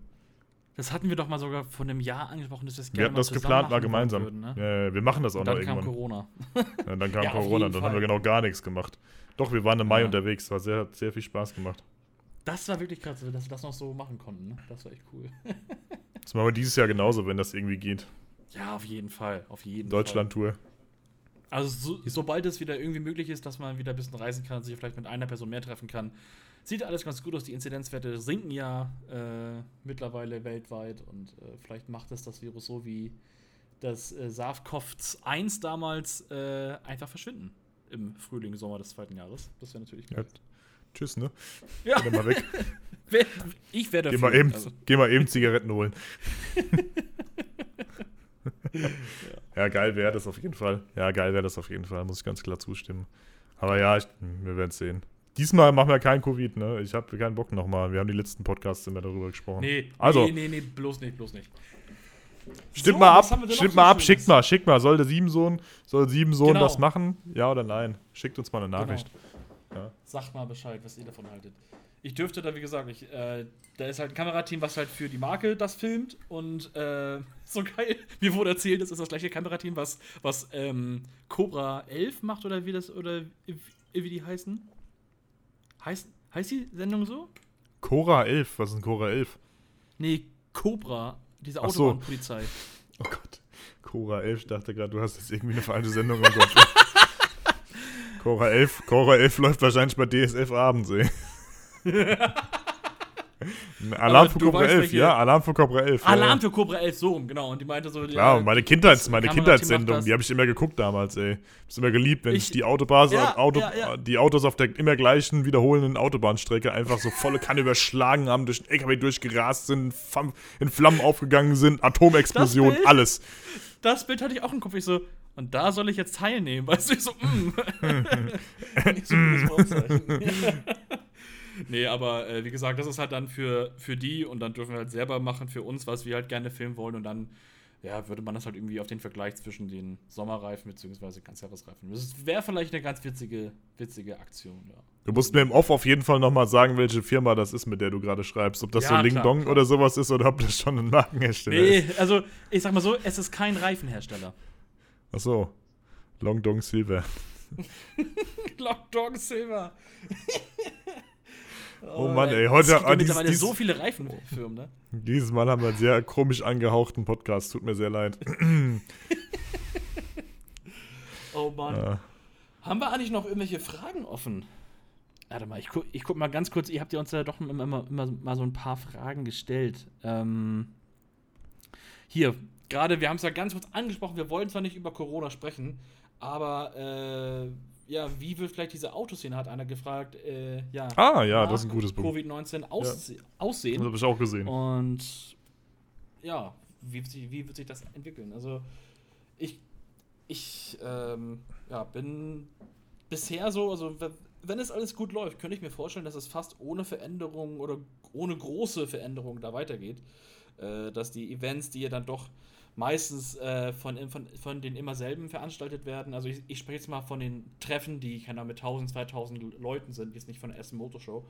S2: Das hatten wir doch mal sogar vor einem Jahr angesprochen, dass
S1: wir das gerne Wir hatten das geplant, mal gemeinsam. Würden, ne? ja, wir machen das auch
S2: und
S1: noch
S2: dann irgendwann. Kam Corona.
S1: ja, dann kam *laughs* Corona, dann haben wir genau gar nichts gemacht. Doch, wir waren im Mai unterwegs, war sehr, sehr viel Spaß gemacht.
S2: Das war wirklich krass, dass wir das noch so machen konnten. Ne? Das war echt cool. *laughs*
S1: das machen wir dieses Jahr genauso, wenn das irgendwie geht.
S2: Ja, auf jeden Fall. Auf jeden
S1: Deutschland-Tour.
S2: Also so, sobald es wieder irgendwie möglich ist, dass man wieder ein bisschen reisen kann, sich vielleicht mit einer Person mehr treffen kann, sieht alles ganz gut aus. Die Inzidenzwerte sinken ja äh, mittlerweile weltweit und äh, vielleicht macht es das Virus so wie das äh, SARS-CoV-1 damals äh, einfach verschwinden im Frühling, Sommer des zweiten Jahres. Das wäre natürlich
S1: ja, Tschüss, ne?
S2: Ja.
S1: Geh mal weg. *laughs*
S2: ich werde
S1: geh mal eben, also. Geh mal eben Zigaretten holen. ja. *laughs* ja. geil wäre das auf jeden Fall. Ja, geil wäre das auf jeden Fall, muss ich ganz klar zustimmen. Aber ja, ich, wir werden es sehen. Diesmal machen wir kein Covid, ne? Ich habe keinen Bock nochmal. Wir haben die letzten Podcasts immer darüber gesprochen.
S2: Nee, also, nee, nee, nee, bloß nicht, bloß nicht.
S1: Stimmt so, mal ab, stimmt mal ab, schickt mal, schickt mal. Soll der Siebensohn, soll Siebensohn genau. das machen? Ja oder nein? Schickt uns mal eine Nachricht. Genau.
S2: Ja. Sagt mal Bescheid, was ihr davon haltet. Ich dürfte da, wie gesagt, ich, äh, da ist halt ein Kamerateam, was halt für die Marke das filmt und äh, *laughs* so geil. Mir wurde erzählt, das ist das gleiche Kamerateam, was, was ähm, Cobra 11 macht oder wie das, oder wie die heißen. Heißt, heißt die Sendung so?
S1: Cobra 11, was ist ein Cobra 11?
S2: Nee, Cobra, diese Autobahnpolizei. So.
S1: Oh Gott. Cobra 11, ich dachte gerade, du hast jetzt irgendwie eine falsche Sendung im Kopf. *laughs* Cora 11, Cora 11 läuft wahrscheinlich bei DSF abends, ey. *laughs* Alarm für Cobra 11, ja, Alarm für Cobra 11.
S2: Alarm für Cobra 11, so rum, genau. Und die meinte so.
S1: Klar, ja, meine, Kindheits, meine Kindheitssendung, die habe ich immer geguckt damals, ey. Hab's immer geliebt, wenn ich, die Autobahn, ja, Auto, ja, die Autos auf der immer gleichen, wiederholenden Autobahnstrecke einfach so volle Kanne *laughs* überschlagen haben, durch den LKW durchgerast sind, in Flammen aufgegangen sind, Atomexplosion,
S2: das
S1: alles.
S2: Das Bild hatte ich auch im Kopf. Ich so, und da soll ich jetzt teilnehmen, *laughs* weißt du, ich so, mm. *laughs* Nicht so ein *laughs* nee, aber äh, wie gesagt, das ist halt dann für, für die und dann dürfen wir halt selber machen für uns, was wir halt gerne filmen wollen und dann ja, würde man das halt irgendwie auf den Vergleich zwischen den Sommerreifen bzw. Ganzjahresreifen. Das wäre vielleicht eine ganz witzige, witzige Aktion, ja.
S1: Du musst mir im Off auf jeden Fall nochmal sagen, welche Firma das ist, mit der du gerade schreibst. Ob das ja, so Ling Dong oder sowas ist oder ob das schon ein Markenhersteller nee, ist.
S2: Nee, also ich sag mal so, es ist kein Reifenhersteller.
S1: Ach so. Long Dong Silver. *laughs*
S2: Long Dong Silver.
S1: oh, *laughs* oh Mann, ey. Heute
S2: es gibt mittlerweile so viele Reifenfirmen, ne?
S1: Dieses Mal haben wir einen sehr komisch angehauchten Podcast. Tut mir sehr leid. *laughs*
S2: oh Mann. Ja. Haben wir eigentlich noch irgendwelche Fragen offen? Warte mal, ich guck, ich guck mal ganz kurz. Ihr habt ja uns ja doch immer, immer, immer mal so ein paar Fragen gestellt. Ähm, hier, gerade, wir haben es ja ganz kurz angesprochen, wir wollen zwar nicht über Corona sprechen, aber äh, ja, wie wird vielleicht diese Autoszene, hat einer gefragt, äh, ja.
S1: Ah, ja, das ist ein gutes Buch.
S2: Covid-19 aus ja. aussehen.
S1: Das habe ich auch gesehen.
S2: Und ja, wie, wie wird sich das entwickeln? Also, ich, ich ähm, ja, bin bisher so, also wenn es alles gut läuft, könnte ich mir vorstellen, dass es fast ohne Veränderung oder ohne große Veränderung da weitergeht. Äh, dass die Events, die ja dann doch meistens äh, von, von, von den immer selben veranstaltet werden. Also ich, ich spreche jetzt mal von den Treffen, die keine mit 1000, 2000 Leuten sind, jetzt nicht von der ersten Motorshow.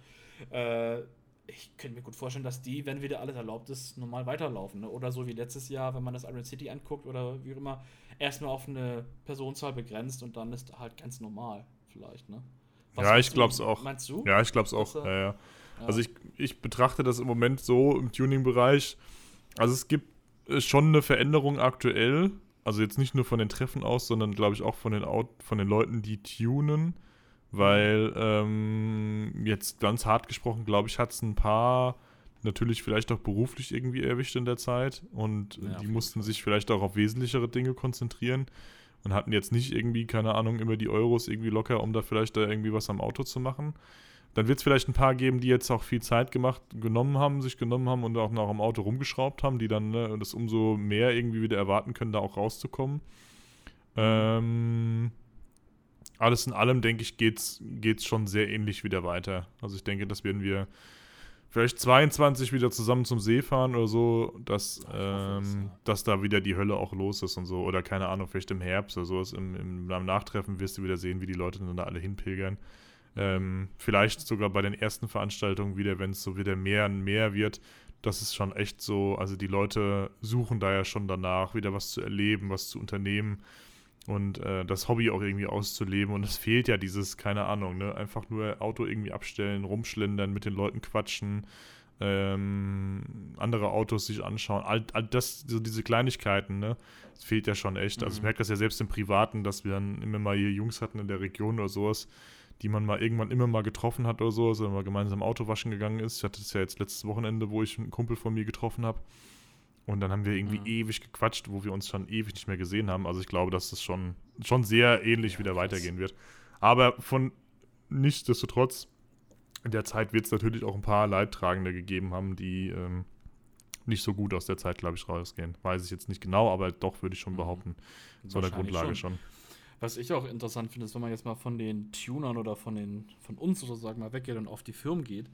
S2: Äh, ich könnte mir gut vorstellen, dass die, wenn wieder alles erlaubt ist, normal weiterlaufen. Ne? Oder so wie letztes Jahr, wenn man das Iron City anguckt oder wie auch immer, erstmal auf eine Personenzahl begrenzt und dann ist halt ganz normal vielleicht. Ne?
S1: Ja, ich glaube es auch. Meinst du? Ja, ich glaube es auch. Ja, ja. Also ich, ich betrachte das im Moment so im Tuning-Bereich. Also es gibt schon eine Veränderung aktuell. Also jetzt nicht nur von den Treffen aus, sondern glaube ich auch von den, Out von den Leuten, die tunen. Weil ähm, jetzt ganz hart gesprochen, glaube ich, hat es ein paar natürlich vielleicht auch beruflich irgendwie erwischt in der Zeit. Und ja, die mussten sich vielleicht auch auf wesentlichere Dinge konzentrieren und hatten jetzt nicht irgendwie, keine Ahnung, immer die Euros irgendwie locker, um da vielleicht da irgendwie was am Auto zu machen. Dann wird es vielleicht ein paar geben, die jetzt auch viel Zeit gemacht, genommen haben, sich genommen haben und auch noch am Auto rumgeschraubt haben, die dann ne, das umso mehr irgendwie wieder erwarten können, da auch rauszukommen. Ähm, alles in allem, denke ich, geht es schon sehr ähnlich wieder weiter. Also ich denke, das werden wir vielleicht 22 wieder zusammen zum See fahren oder so, dass, ähm, dass da wieder die Hölle auch los ist und so. Oder keine Ahnung, vielleicht im Herbst oder sowas. Im, im, im Nachtreffen wirst du wieder sehen, wie die Leute dann da alle hinpilgern. Ähm, vielleicht sogar bei den ersten Veranstaltungen wieder, wenn es so wieder mehr und mehr wird. Das ist schon echt so, also die Leute suchen da ja schon danach, wieder was zu erleben, was zu unternehmen und äh, das Hobby auch irgendwie auszuleben. Und es fehlt ja dieses, keine Ahnung, ne? einfach nur Auto irgendwie abstellen, rumschlendern, mit den Leuten quatschen, ähm, andere Autos sich anschauen. All, all das, so diese Kleinigkeiten, ne? Das fehlt ja schon echt. Also ich mhm. merke das ja selbst im Privaten, dass wir dann immer mal hier Jungs hatten in der Region oder sowas, die man mal irgendwann immer mal getroffen hat oder so, also wenn man gemeinsam Auto waschen gegangen ist. Ich hatte es ja jetzt letztes Wochenende, wo ich einen Kumpel von mir getroffen habe. Und dann haben wir irgendwie mhm. ewig gequatscht, wo wir uns schon ewig nicht mehr gesehen haben. Also ich glaube, dass das schon, schon sehr ähnlich ja, wieder krass. weitergehen wird. Aber von nichtsdestotrotz, in der Zeit wird es natürlich auch ein paar Leidtragende gegeben haben, die ähm, nicht so gut aus der Zeit, glaube ich, rausgehen. Weiß ich jetzt nicht genau, aber doch würde ich schon mhm. behaupten. So eine Grundlage schon. schon.
S2: Was ich auch interessant finde, ist, wenn man jetzt mal von den Tunern oder von, den, von uns sozusagen mal weggeht und auf die Firmen geht.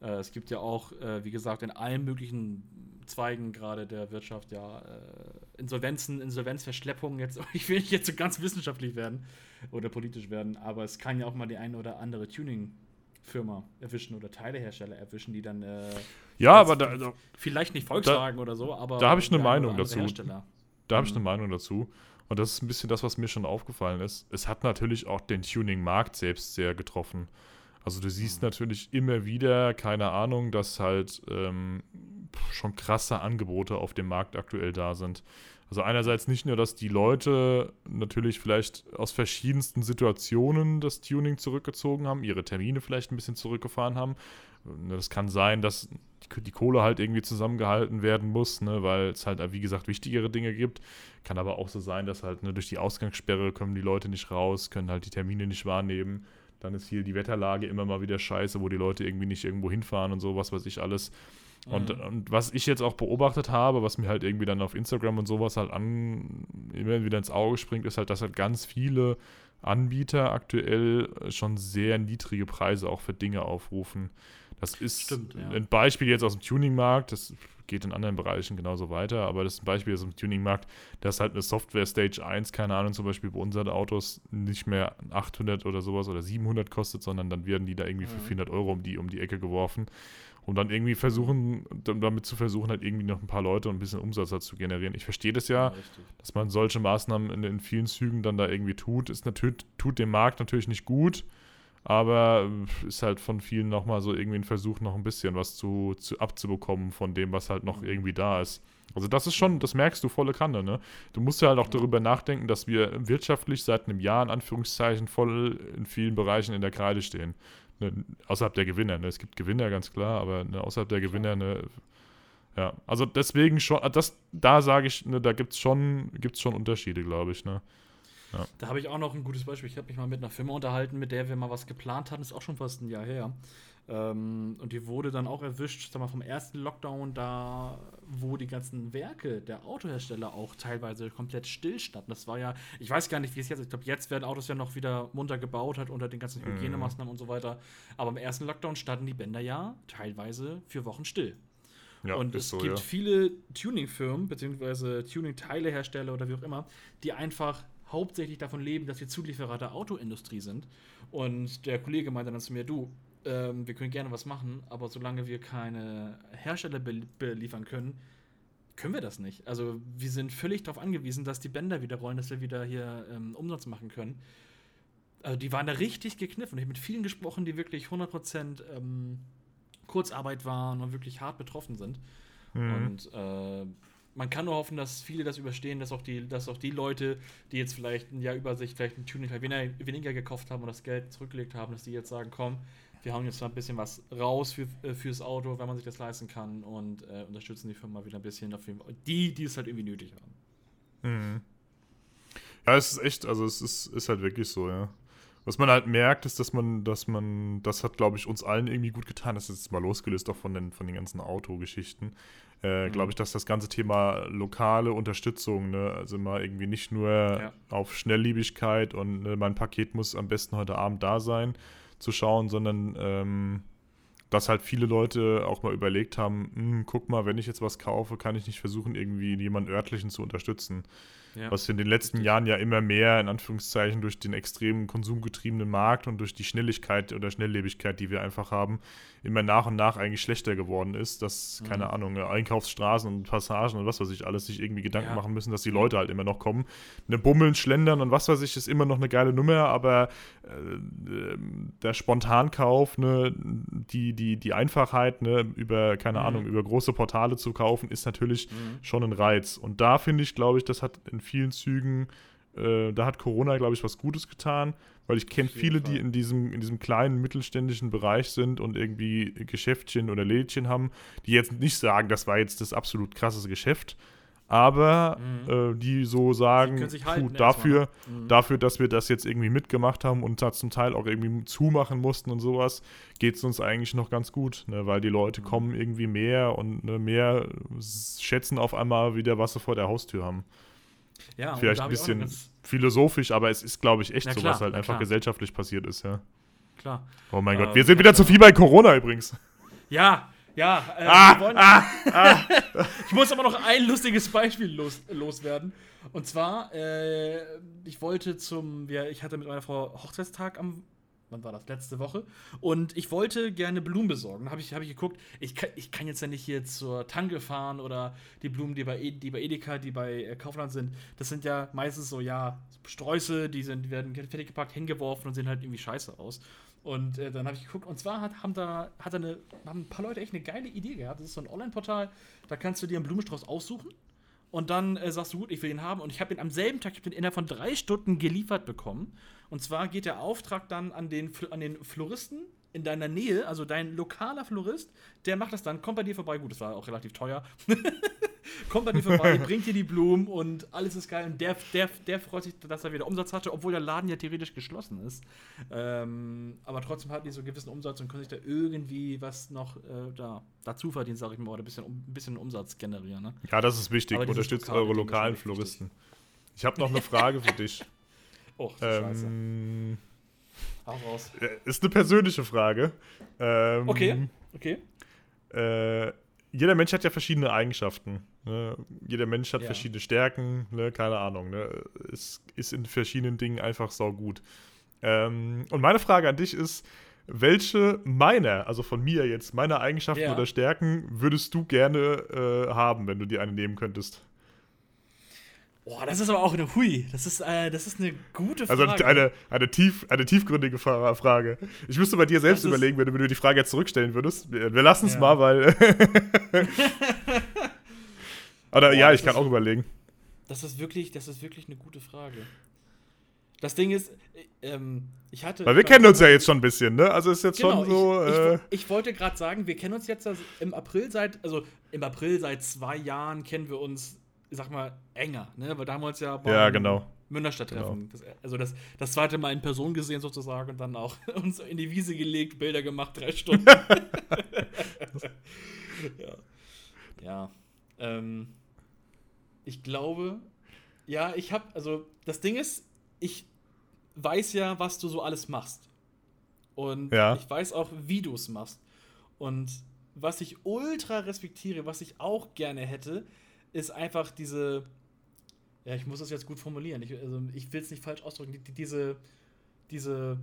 S2: Äh, es gibt ja auch, äh, wie gesagt, in allen möglichen Zweigen gerade der Wirtschaft ja äh, Insolvenzen, Insolvenzverschleppungen. Jetzt, *laughs* ich will nicht jetzt so ganz wissenschaftlich werden oder politisch werden, aber es kann ja auch mal die eine oder andere Tuning Firma erwischen oder Teilehersteller erwischen, die dann äh,
S1: ja, aber da, also,
S2: vielleicht nicht Volkswagen da, oder so, aber
S1: da habe ich eine Meinung dazu. Da habe ich eine mhm. Meinung dazu. Und das ist ein bisschen das, was mir schon aufgefallen ist. Es hat natürlich auch den Tuning-Markt selbst sehr getroffen. Also du siehst mhm. natürlich immer wieder, keine Ahnung, dass halt ähm, schon krasse Angebote auf dem Markt aktuell da sind. Also einerseits nicht nur, dass die Leute natürlich vielleicht aus verschiedensten Situationen das Tuning zurückgezogen haben, ihre Termine vielleicht ein bisschen zurückgefahren haben. Das kann sein, dass die Kohle halt irgendwie zusammengehalten werden muss, ne, weil es halt, wie gesagt, wichtigere Dinge gibt. Kann aber auch so sein, dass halt ne, durch die Ausgangssperre kommen die Leute nicht raus, können halt die Termine nicht wahrnehmen. Dann ist hier die Wetterlage immer mal wieder scheiße, wo die Leute irgendwie nicht irgendwo hinfahren und so, was weiß ich alles. Und, mhm. und was ich jetzt auch beobachtet habe, was mir halt irgendwie dann auf Instagram und sowas halt an, immer wieder ins Auge springt, ist halt, dass halt ganz viele Anbieter aktuell schon sehr niedrige Preise auch für Dinge aufrufen. Das ist Stimmt, ja. ein Beispiel jetzt aus dem Tuning-Markt, das geht in anderen Bereichen genauso weiter, aber das ist ein Beispiel aus dem Tuning-Markt, dass halt eine Software Stage 1, keine Ahnung, zum Beispiel bei unseren Autos nicht mehr 800 oder sowas oder 700 kostet, sondern dann werden die da irgendwie für 400 mhm. Euro um die, um die Ecke geworfen um dann irgendwie versuchen, damit zu versuchen, halt irgendwie noch ein paar Leute und ein bisschen Umsatz dazu generieren. Ich verstehe das ja, ja dass man solche Maßnahmen in, in, vielen Zügen dann da irgendwie tut. Ist natürlich, tut dem Markt natürlich nicht gut, aber ist halt von vielen nochmal so irgendwie ein Versuch, noch ein bisschen was zu, zu abzubekommen von dem, was halt noch irgendwie da ist. Also das ist schon, das merkst du volle Kanne, ne? Du musst ja halt auch darüber nachdenken, dass wir wirtschaftlich seit einem Jahr in Anführungszeichen voll in vielen Bereichen in der Kreide stehen ne, außerhalb der Gewinner. Ne? Es gibt Gewinner, ganz klar, aber ne, außerhalb der Gewinner, ne, ja, also deswegen schon, das, da sage ich, ne, da gibt es schon, gibt's schon Unterschiede, glaube ich, ne.
S2: Ja. Da habe ich auch noch ein gutes Beispiel. Ich habe mich mal mit einer Firma unterhalten, mit der wir mal was geplant hatten, ist auch schon fast ein Jahr her. Ähm, und die wurde dann auch erwischt, sag mal, vom ersten Lockdown, da wo die ganzen Werke der Autohersteller auch teilweise komplett stillstanden. Das war ja, ich weiß gar nicht, wie es jetzt ist. Ich glaube, jetzt werden Autos ja noch wieder munter gebaut, halt unter den ganzen mhm. Hygienemaßnahmen mhm. und so weiter. Aber im ersten Lockdown standen die Bänder ja teilweise für Wochen still. Ja, und es so, gibt ja. viele Tuning-Firmen, beziehungsweise Tuning-Teilehersteller oder wie auch immer, die einfach hauptsächlich davon leben, dass wir Zulieferer der Autoindustrie sind. Und der Kollege meinte dann zu mir, du, ähm, wir können gerne was machen, aber solange wir keine Hersteller beliefern können, können wir das nicht. Also wir sind völlig darauf angewiesen, dass die Bänder wieder rollen, dass wir wieder hier ähm, Umsatz machen können. Also die waren da richtig gekniffen. Ich habe mit vielen gesprochen, die wirklich 100% ähm, Kurzarbeit waren und wirklich hart betroffen sind. Mhm. Und äh, man kann nur hoffen, dass viele das überstehen, dass auch die, dass auch die Leute, die jetzt vielleicht ein Jahr über sich vielleicht ein Tuning weniger, weniger gekauft haben und das Geld zurückgelegt haben, dass die jetzt sagen, komm, wir hauen jetzt mal ein bisschen was raus für, äh, fürs Auto, wenn man sich das leisten kann und äh, unterstützen die Firma wieder ein bisschen. Die, die es halt irgendwie nötig haben.
S1: Mhm. Ja, es ist echt, also es ist, ist halt wirklich so, ja. Was man halt merkt, ist, dass man, dass man, das hat, glaube ich, uns allen irgendwie gut getan. Das ist jetzt mal losgelöst auch von den, von den ganzen Autogeschichten. Äh, mhm. Glaube ich, dass das ganze Thema lokale Unterstützung, ne, also mal irgendwie nicht nur ja. auf Schnellliebigkeit und ne, mein Paket muss am besten heute Abend da sein, zu schauen, sondern ähm, dass halt viele Leute auch mal überlegt haben, hm, guck mal, wenn ich jetzt was kaufe, kann ich nicht versuchen, irgendwie jemanden örtlichen zu unterstützen. Ja. Was in den letzten Jahren ja immer mehr, in Anführungszeichen, durch den extremen konsumgetriebenen Markt und durch die Schnelligkeit oder Schnelllebigkeit, die wir einfach haben, immer nach und nach eigentlich schlechter geworden ist, dass, mhm. keine Ahnung, Einkaufsstraßen und Passagen und was weiß ich alles sich irgendwie Gedanken ja. machen müssen, dass die Leute halt immer noch kommen. Eine Bummeln, Schlendern und was weiß ich, ist immer noch eine geile Nummer, aber äh, der Spontankauf, ne, die, die, die Einfachheit, ne, über, keine mhm. Ahnung, über große Portale zu kaufen, ist natürlich mhm. schon ein Reiz. Und da finde ich, glaube ich, das hat in vielen Zügen, äh, da hat Corona, glaube ich, was Gutes getan, weil ich kenne viele, Fall. die in diesem, in diesem kleinen mittelständischen Bereich sind und irgendwie Geschäftchen oder Lädchen haben, die jetzt nicht sagen, das war jetzt das absolut krasseste Geschäft, aber mhm. äh, die so sagen, die halten, puh, dafür, mhm. dafür, dass wir das jetzt irgendwie mitgemacht haben und da zum Teil auch irgendwie zumachen mussten und sowas, geht es uns eigentlich noch ganz gut, ne? weil die Leute mhm. kommen irgendwie mehr und ne, mehr schätzen auf einmal wieder, was sie vor der Haustür haben. Ja, Vielleicht ein bisschen philosophisch, aber es ist, glaube ich, echt so, was halt einfach gesellschaftlich passiert ist, ja.
S2: Klar.
S1: Oh mein äh, Gott, wir sind wieder zu viel bei Corona übrigens.
S2: Ja, ja. Äh, ah, wollen, ah, ah. *laughs* ich muss aber noch ein lustiges Beispiel los, loswerden. Und zwar, äh, ich wollte zum, ja, ich hatte mit meiner Frau Hochzeitstag am wann war das? Letzte Woche. Und ich wollte gerne Blumen besorgen. Habe ich, hab ich geguckt, ich kann, ich kann jetzt ja nicht hier zur Tanke fahren oder die Blumen, die bei, e, die bei Edeka, die bei äh, Kaufland sind, das sind ja meistens so, ja, Sträuße, die, sind, werden fertig gepackt, hingeworfen und sehen halt irgendwie scheiße aus. Und äh, dann habe ich geguckt, und zwar hat, haben da hat eine, haben ein paar Leute echt eine geile Idee gehabt. Das ist so ein Online-Portal, da kannst du dir einen Blumenstrauß aussuchen und dann äh, sagst du, gut, ich will ihn haben. Und ich habe ihn am selben Tag, ich habe ihn innerhalb von drei Stunden geliefert bekommen. Und zwar geht der Auftrag dann an den, an den Floristen in deiner Nähe, also dein lokaler Florist, der macht das dann, kommt bei dir vorbei. Gut, das war auch relativ teuer. *laughs* kommt bei dir vorbei, *laughs* bringt dir die Blumen und alles ist geil. Und der, der, der freut sich, dass er wieder Umsatz hatte, obwohl der Laden ja theoretisch geschlossen ist. Ähm, aber trotzdem hat die so einen gewissen Umsatz und können sich da irgendwie was noch äh, da, dazu verdienen, sage ich mal, oder ein bisschen, ein bisschen Umsatz generieren. Ne?
S1: Ja, das ist wichtig. Unterstützt eure lokalen Floristen. Ich habe noch eine Frage für dich. *laughs*
S2: Oh, ähm, Hau raus.
S1: Ist eine persönliche Frage.
S2: Ähm, okay, okay.
S1: Äh, jeder Mensch hat ja verschiedene Eigenschaften. Ne? Jeder Mensch hat ja. verschiedene Stärken, ne? keine Ahnung. Ne? Es ist in verschiedenen Dingen einfach saugut. Ähm, und meine Frage an dich ist, welche meiner, also von mir jetzt, meiner Eigenschaften ja. oder Stärken würdest du gerne äh, haben, wenn du dir eine nehmen könntest?
S2: Boah, das ist aber auch eine Hui. Das ist, äh, das ist eine gute
S1: also Frage. Also eine, eine, tief, eine tiefgründige Frage. Ich müsste bei dir selbst überlegen, wenn du, wenn du die Frage jetzt zurückstellen würdest. Wir, wir lassen es ja. mal, weil. *laughs* Oder Boah, ja, ich kann ist, auch überlegen.
S2: Das ist wirklich, das ist wirklich eine gute Frage. Das Ding ist, ähm, ich hatte.
S1: Weil wir kennen uns ja jetzt schon ein bisschen, ne? Also ist jetzt genau, schon so.
S2: Ich, äh ich, ich wollte gerade sagen, wir kennen uns jetzt also im April seit, also im April seit zwei Jahren kennen wir uns ich sag mal, enger, ne? Weil damals ja
S1: beim ja, genau.
S2: Münsterstadt-Treffen. Genau. also das, das zweite Mal in Person gesehen sozusagen und dann auch *laughs* uns in die Wiese gelegt, Bilder gemacht, drei Stunden. *laughs* ja. Ja. Ähm, ich glaube, ja, ich habe, also das Ding ist, ich weiß ja, was du so alles machst. Und ja. ich weiß auch, wie du es machst. Und was ich ultra respektiere, was ich auch gerne hätte, ist einfach diese, ja, ich muss das jetzt gut formulieren, ich, also ich will es nicht falsch ausdrücken, die, diese, diese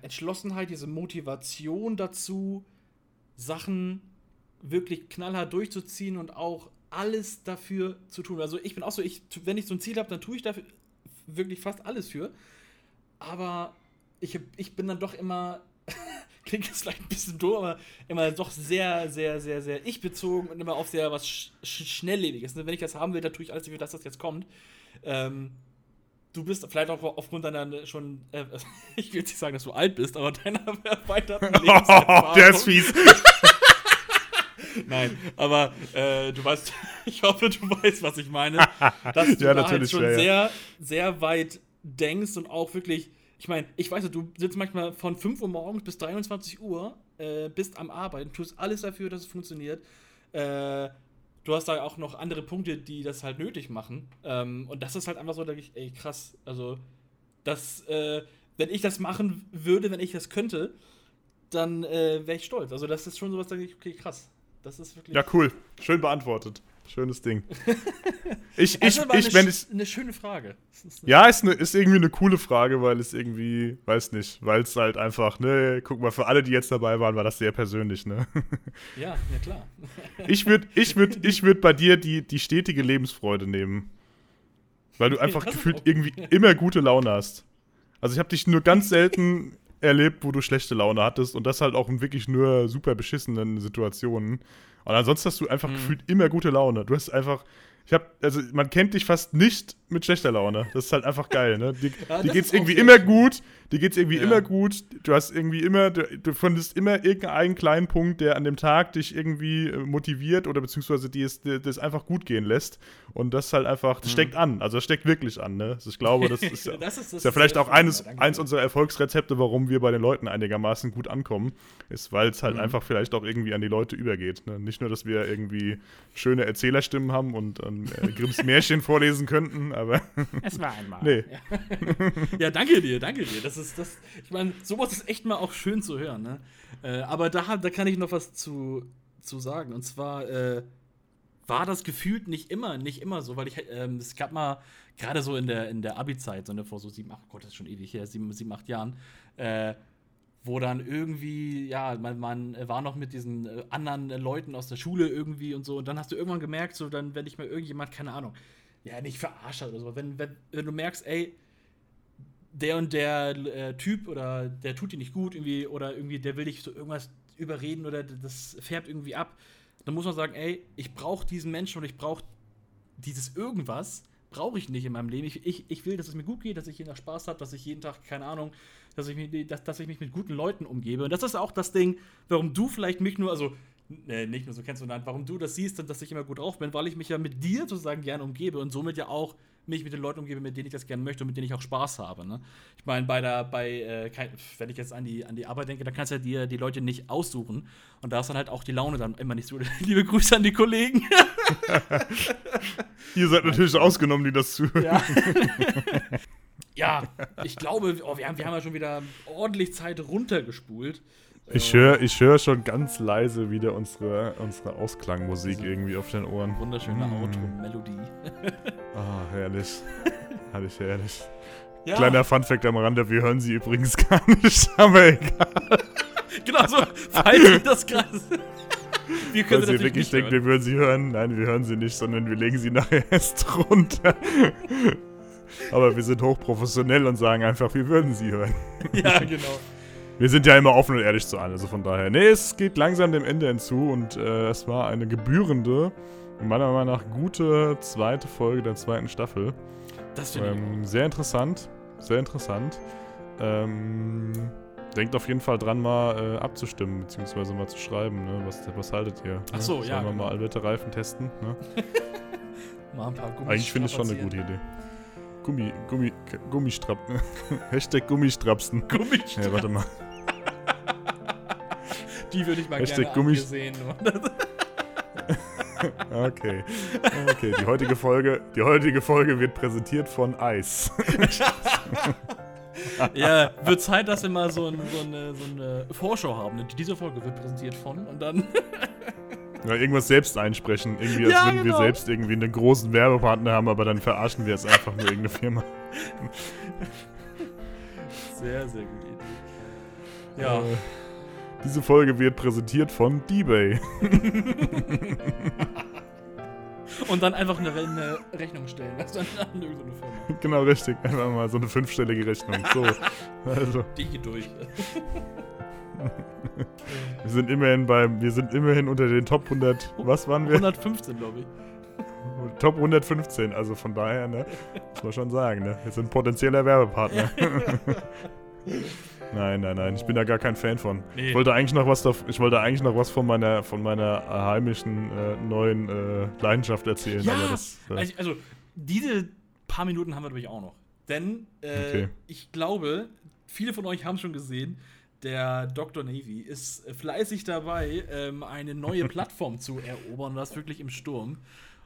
S2: Entschlossenheit, diese Motivation dazu, Sachen wirklich knallhart durchzuziehen und auch alles dafür zu tun. Also ich bin auch so, ich, wenn ich so ein Ziel habe, dann tue ich dafür wirklich fast alles für. Aber ich, ich bin dann doch immer, klingt jetzt vielleicht ein bisschen doof, aber immer doch sehr, sehr, sehr, sehr ich-bezogen und immer auf sehr was sch Schnelllebiges. Wenn ich das haben will, dann tue ich alles dafür, dass das jetzt kommt. Ähm, du bist vielleicht auch aufgrund deiner schon, äh, *laughs* ich will jetzt nicht sagen, dass du alt bist, aber deiner *laughs* erweiterten *laughs* Lebenserfahrung. Der ist fies. Nein, aber äh, du weißt, ich hoffe, du weißt, was ich meine. Dass du ja, da halt schon schwer, sehr, sehr weit denkst und auch wirklich, ich meine, ich weiß, du sitzt manchmal von 5 Uhr morgens bis 23 Uhr, äh, bist am Arbeiten, tust alles dafür, dass es funktioniert. Äh, du hast da auch noch andere Punkte, die das halt nötig machen. Ähm, und das ist halt einfach so, denke ich, ey, krass. Also, das, äh, wenn ich das machen würde, wenn ich das könnte, dann äh, wäre ich stolz. Also, das ist schon sowas, denke ich, okay, krass. Das ist wirklich.
S1: Ja, cool. Schön beantwortet. Schönes Ding. *laughs*
S2: Ich, ich, ich, wenn ich. Eine schöne Frage.
S1: ja, ist, eine, ist irgendwie eine coole Frage, weil es irgendwie, weiß nicht, weil es halt einfach, ne, guck mal, für alle, die jetzt dabei waren, war das sehr persönlich, ne? *laughs*
S2: Ja, ja klar. *laughs*
S1: Ich würde ich würd, ich würd bei dir die, die stetige Lebensfreude nehmen. Weil du einfach gefühlt irgendwie immer gute Laune hast. Also ich habe dich nur ganz selten erlebt, wo du schlechte Laune hattest und das halt auch in wirklich nur super beschissenen Situationen. Und ansonsten hast du einfach mhm. gefühlt immer gute Laune. Du hast einfach, ich habe, also man kennt dich fast nicht mit schlechter Laune. Das ist halt einfach geil, ne? Die, *laughs* ja, die geht's irgendwie immer gut. Die geht's irgendwie ja. immer gut. Du hast irgendwie immer, du, du findest immer irgendeinen kleinen Punkt, der an dem Tag dich irgendwie äh, motiviert oder beziehungsweise die es, die, das einfach gut gehen lässt. Und das halt einfach, das mhm. steckt an. Also das steckt wirklich an, ne? Also ich glaube, das ist, *laughs* ja, das ist, das ist ja vielleicht auch eines, eins unserer Erfolgsrezepte, warum wir bei den Leuten einigermaßen gut ankommen, ist, weil es halt mhm. einfach vielleicht auch irgendwie an die Leute übergeht. Ne? Nicht nur, dass wir irgendwie schöne Erzählerstimmen haben und ähm, äh, Grimms Märchen vorlesen könnten, aber. *laughs*
S2: es war einmal. Nee. Ja. *laughs* ja, danke dir, danke dir. Das ist das. Ich meine, sowas ist echt mal auch schön zu hören, ne? Äh, aber da, da kann ich noch was zu, zu sagen. Und zwar äh, war das gefühlt nicht immer, nicht immer so, weil ich, ähm, es gab mal, gerade so in der, in der Abi-Zeit, so ne, vor so sieben, acht, Gott, das ist schon ewig her, sieben, sieben acht Jahren, äh, wo dann irgendwie, ja, man, man war noch mit diesen äh, anderen Leuten aus der Schule irgendwie und so. Und dann hast du irgendwann gemerkt, so dann, wenn ich mal irgendjemand, keine Ahnung, ja, nicht verarscht oder so, wenn, wenn, wenn du merkst, ey, der und der äh, Typ oder der tut dir nicht gut irgendwie oder irgendwie der will dich so irgendwas überreden oder das färbt irgendwie ab, dann muss man sagen, ey, ich brauche diesen Menschen und ich brauche dieses irgendwas, brauche ich nicht in meinem Leben. Ich, ich, ich will, dass es mir gut geht, dass ich jeden Tag Spaß habe, dass ich jeden Tag, keine Ahnung, dass ich, mich, dass, dass ich mich mit guten Leuten umgebe. Und das ist auch das Ding, warum du vielleicht mich nur, also äh, nicht nur so kennst, sondern warum du das siehst und dass ich immer gut drauf bin, weil ich mich ja mit dir sozusagen gerne umgebe und somit ja auch mich mit den Leuten umgebe, mit denen ich das gerne möchte und mit denen ich auch Spaß habe. Ne? Ich meine, bei der, bei, äh, wenn ich jetzt an die, an die Arbeit denke, dann kannst du ja dir die Leute nicht aussuchen. Und da ist dann halt auch die Laune dann immer nicht so. *laughs* Liebe Grüße an die Kollegen. *laughs*
S1: Ihr seid natürlich ausgenommen, die das zuhören.
S2: Ja. *laughs* ja, ich glaube, oh, wir, haben, wir haben ja schon wieder ordentlich Zeit runtergespult.
S1: Ich höre ich hör schon ganz leise wieder unsere, unsere Ausklangmusik also, irgendwie auf den Ohren.
S2: Wunderschöne mm. Outro-Melodie.
S1: Ah, herrlich. herrlich, herrlich. Ja. Kleiner Funfact am Rande, wir hören sie übrigens *laughs* gar nicht, aber egal.
S2: genau so, falls das gerade. *laughs*
S1: Wir können Weil sie wirklich denkt, wir würden sie hören. Nein, wir hören sie nicht, sondern wir legen sie nachher erst runter. Aber wir sind hochprofessionell und sagen einfach, wir würden sie hören. *laughs*
S2: ja, genau.
S1: Wir sind ja immer offen und ehrlich zu allen, also von daher. Nee, es geht langsam dem Ende hinzu und äh, es war eine gebührende, meiner Meinung nach gute zweite Folge der zweiten Staffel.
S2: Das finde ähm,
S1: ich. Sehr interessant, sehr interessant. Ähm, denkt auf jeden Fall dran, mal äh, abzustimmen, beziehungsweise mal zu schreiben, ne? was, was haltet ihr? Ne?
S2: Ach so, ja.
S1: Sollen wir genau. mal alte Reifen testen? Ne? *laughs*
S2: mal ein paar
S1: Eigentlich finde ich schon eine gute Idee. Gummi, Gummi, Gummistrap. *laughs* Hashtag Gummistrapsen.
S2: Gummistrapsen.
S1: Ja, warte mal.
S2: Die würde ich mal Hashtag gerne sehen. *laughs*
S1: okay. Okay, die heutige Folge, die heutige Folge wird präsentiert von Eis. *laughs*
S2: ja, wird Zeit, dass wir mal so, ein, so, eine, so eine Vorschau haben. Diese Folge wird präsentiert von und dann.
S1: Ja, irgendwas selbst einsprechen. Irgendwie, als ja, würden genau. wir selbst irgendwie einen großen Werbepartner haben, aber dann verarschen wir es einfach nur irgendeine Firma.
S2: Sehr, sehr gute
S1: Idee. Ja. Äh, diese Folge wird präsentiert von D-Bay. *laughs*
S2: Und dann einfach eine, eine Rechnung stellen. Weißt du, an
S1: irgendeine Firma. Genau, richtig. Einfach mal so eine fünfstellige Rechnung. So. *laughs* Also.
S2: Die geht durch. *laughs*
S1: wir sind immerhin beim, wir sind immerhin unter den Top 100, was waren wir?
S2: 115, glaube ich. *laughs*
S1: Top 115, also von daher, ne, muss man schon sagen, ne, wir sind potenzieller Werbepartner. *laughs* nein, nein, nein, ich bin da gar kein Fan von. Nee. Ich wollte eigentlich noch was, da, ich wollte eigentlich noch was von meiner, von meiner heimischen äh, neuen äh, Leidenschaft erzählen.
S2: Ja, das, äh, also, also, diese paar Minuten haben wir natürlich auch noch, denn äh, okay. ich glaube, viele von euch haben schon gesehen, der Dr. Navy ist fleißig dabei, ähm, eine neue *laughs* Plattform zu erobern, und das wirklich im Sturm.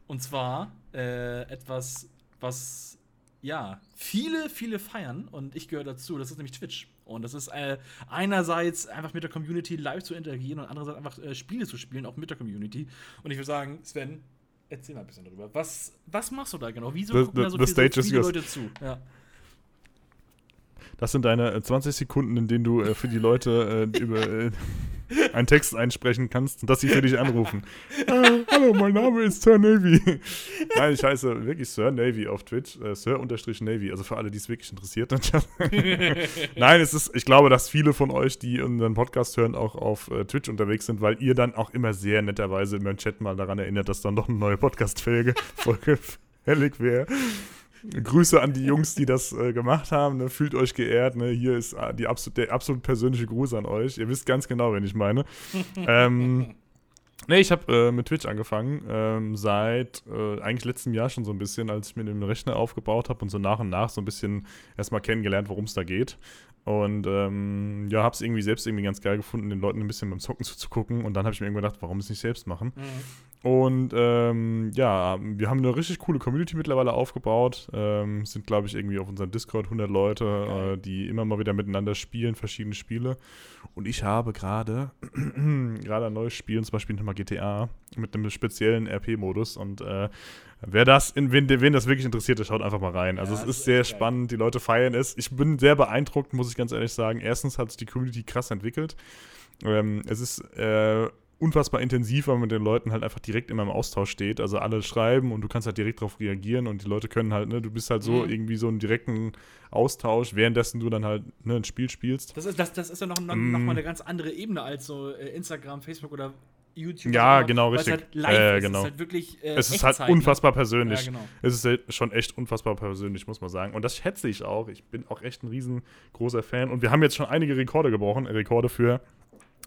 S2: Und zwar äh, etwas, was ja viele, viele feiern und ich gehöre dazu. Das ist nämlich Twitch. Und das ist äh, einerseits einfach mit der Community live zu interagieren und andererseits einfach äh, Spiele zu spielen, auch mit der Community. Und ich würde sagen, Sven, erzähl mal ein bisschen darüber. Was, was machst du da genau? Wieso the,
S1: gucken the, da so, viele, so viele Leute zu? Ja. Das sind deine 20 äh, Sekunden, in denen du äh, für die Leute äh, über äh, einen Text einsprechen kannst dass sie für dich anrufen. äh, hallo, mein Name ist Sir Navy. Nein, ich heiße wirklich Sir Navy auf Twitch. Äh, Sir-Navy, also für alle, die es wirklich interessiert. *laughs* Nein, es ist, ich glaube, dass viele von euch, die unseren Podcast hören, auch auf äh, Twitch unterwegs sind, weil ihr dann auch immer sehr netterweise in meinem Chat mal daran erinnert, dass dann noch eine neue Podcast-Folge *laughs* fällig wäre. Grüße an die Jungs, die das äh, gemacht haben. Ne? Fühlt euch geehrt. Ne? Hier ist äh, die absolut, der absolut persönliche Gruß an euch. Ihr wisst ganz genau, wen ich meine. *laughs* ähm, Ne, ich habe äh, mit Twitch angefangen, ähm, seit äh, eigentlich letztem Jahr schon so ein bisschen, als ich mir den Rechner aufgebaut habe und so nach und nach so ein bisschen erstmal kennengelernt, worum es da geht. Und ähm, ja, habe es irgendwie selbst irgendwie ganz geil gefunden, den Leuten ein bisschen beim Zocken zuzugucken. Und dann habe ich mir irgendwie gedacht, warum es nicht selbst machen? Mhm. Und ähm, ja, wir haben eine richtig coole Community mittlerweile aufgebaut. Ähm, sind, glaube ich, irgendwie auf unserem Discord 100 Leute, okay. äh, die immer mal wieder miteinander spielen, verschiedene Spiele. Und ich habe gerade *clears throat* gerade ein neues Spiel, zum Beispiel nochmal GTA, mit einem speziellen RP-Modus. Und äh, Wer das, in, wen, wen das wirklich interessiert, der schaut einfach mal rein. Also ja, es ist, ist sehr spannend, die Leute feiern es. Ich bin sehr beeindruckt, muss ich ganz ehrlich sagen. Erstens hat sich die Community krass entwickelt. Ähm, es ist äh, unfassbar intensiv, weil man mit den Leuten halt einfach direkt immer im Austausch steht. Also alle schreiben und du kannst halt direkt darauf reagieren und die Leute können halt, ne, du bist halt so mhm. irgendwie so einen direkten Austausch, währenddessen du dann halt ne, ein Spiel spielst.
S2: Das ist, das, das ist ja noch, noch, mm. noch mal eine ganz andere Ebene als so äh, Instagram, Facebook oder YouTube.
S1: Ja, genau, richtig.
S2: Halt live
S1: äh. Genau.
S2: Es ist halt wirklich. Äh,
S1: es ist halt ne? unfassbar persönlich. Ja, genau. Es ist halt schon echt unfassbar persönlich, muss man sagen. Und das schätze ich auch. Ich bin auch echt ein riesengroßer Fan. Und wir haben jetzt schon einige Rekorde gebrochen. Rekorde für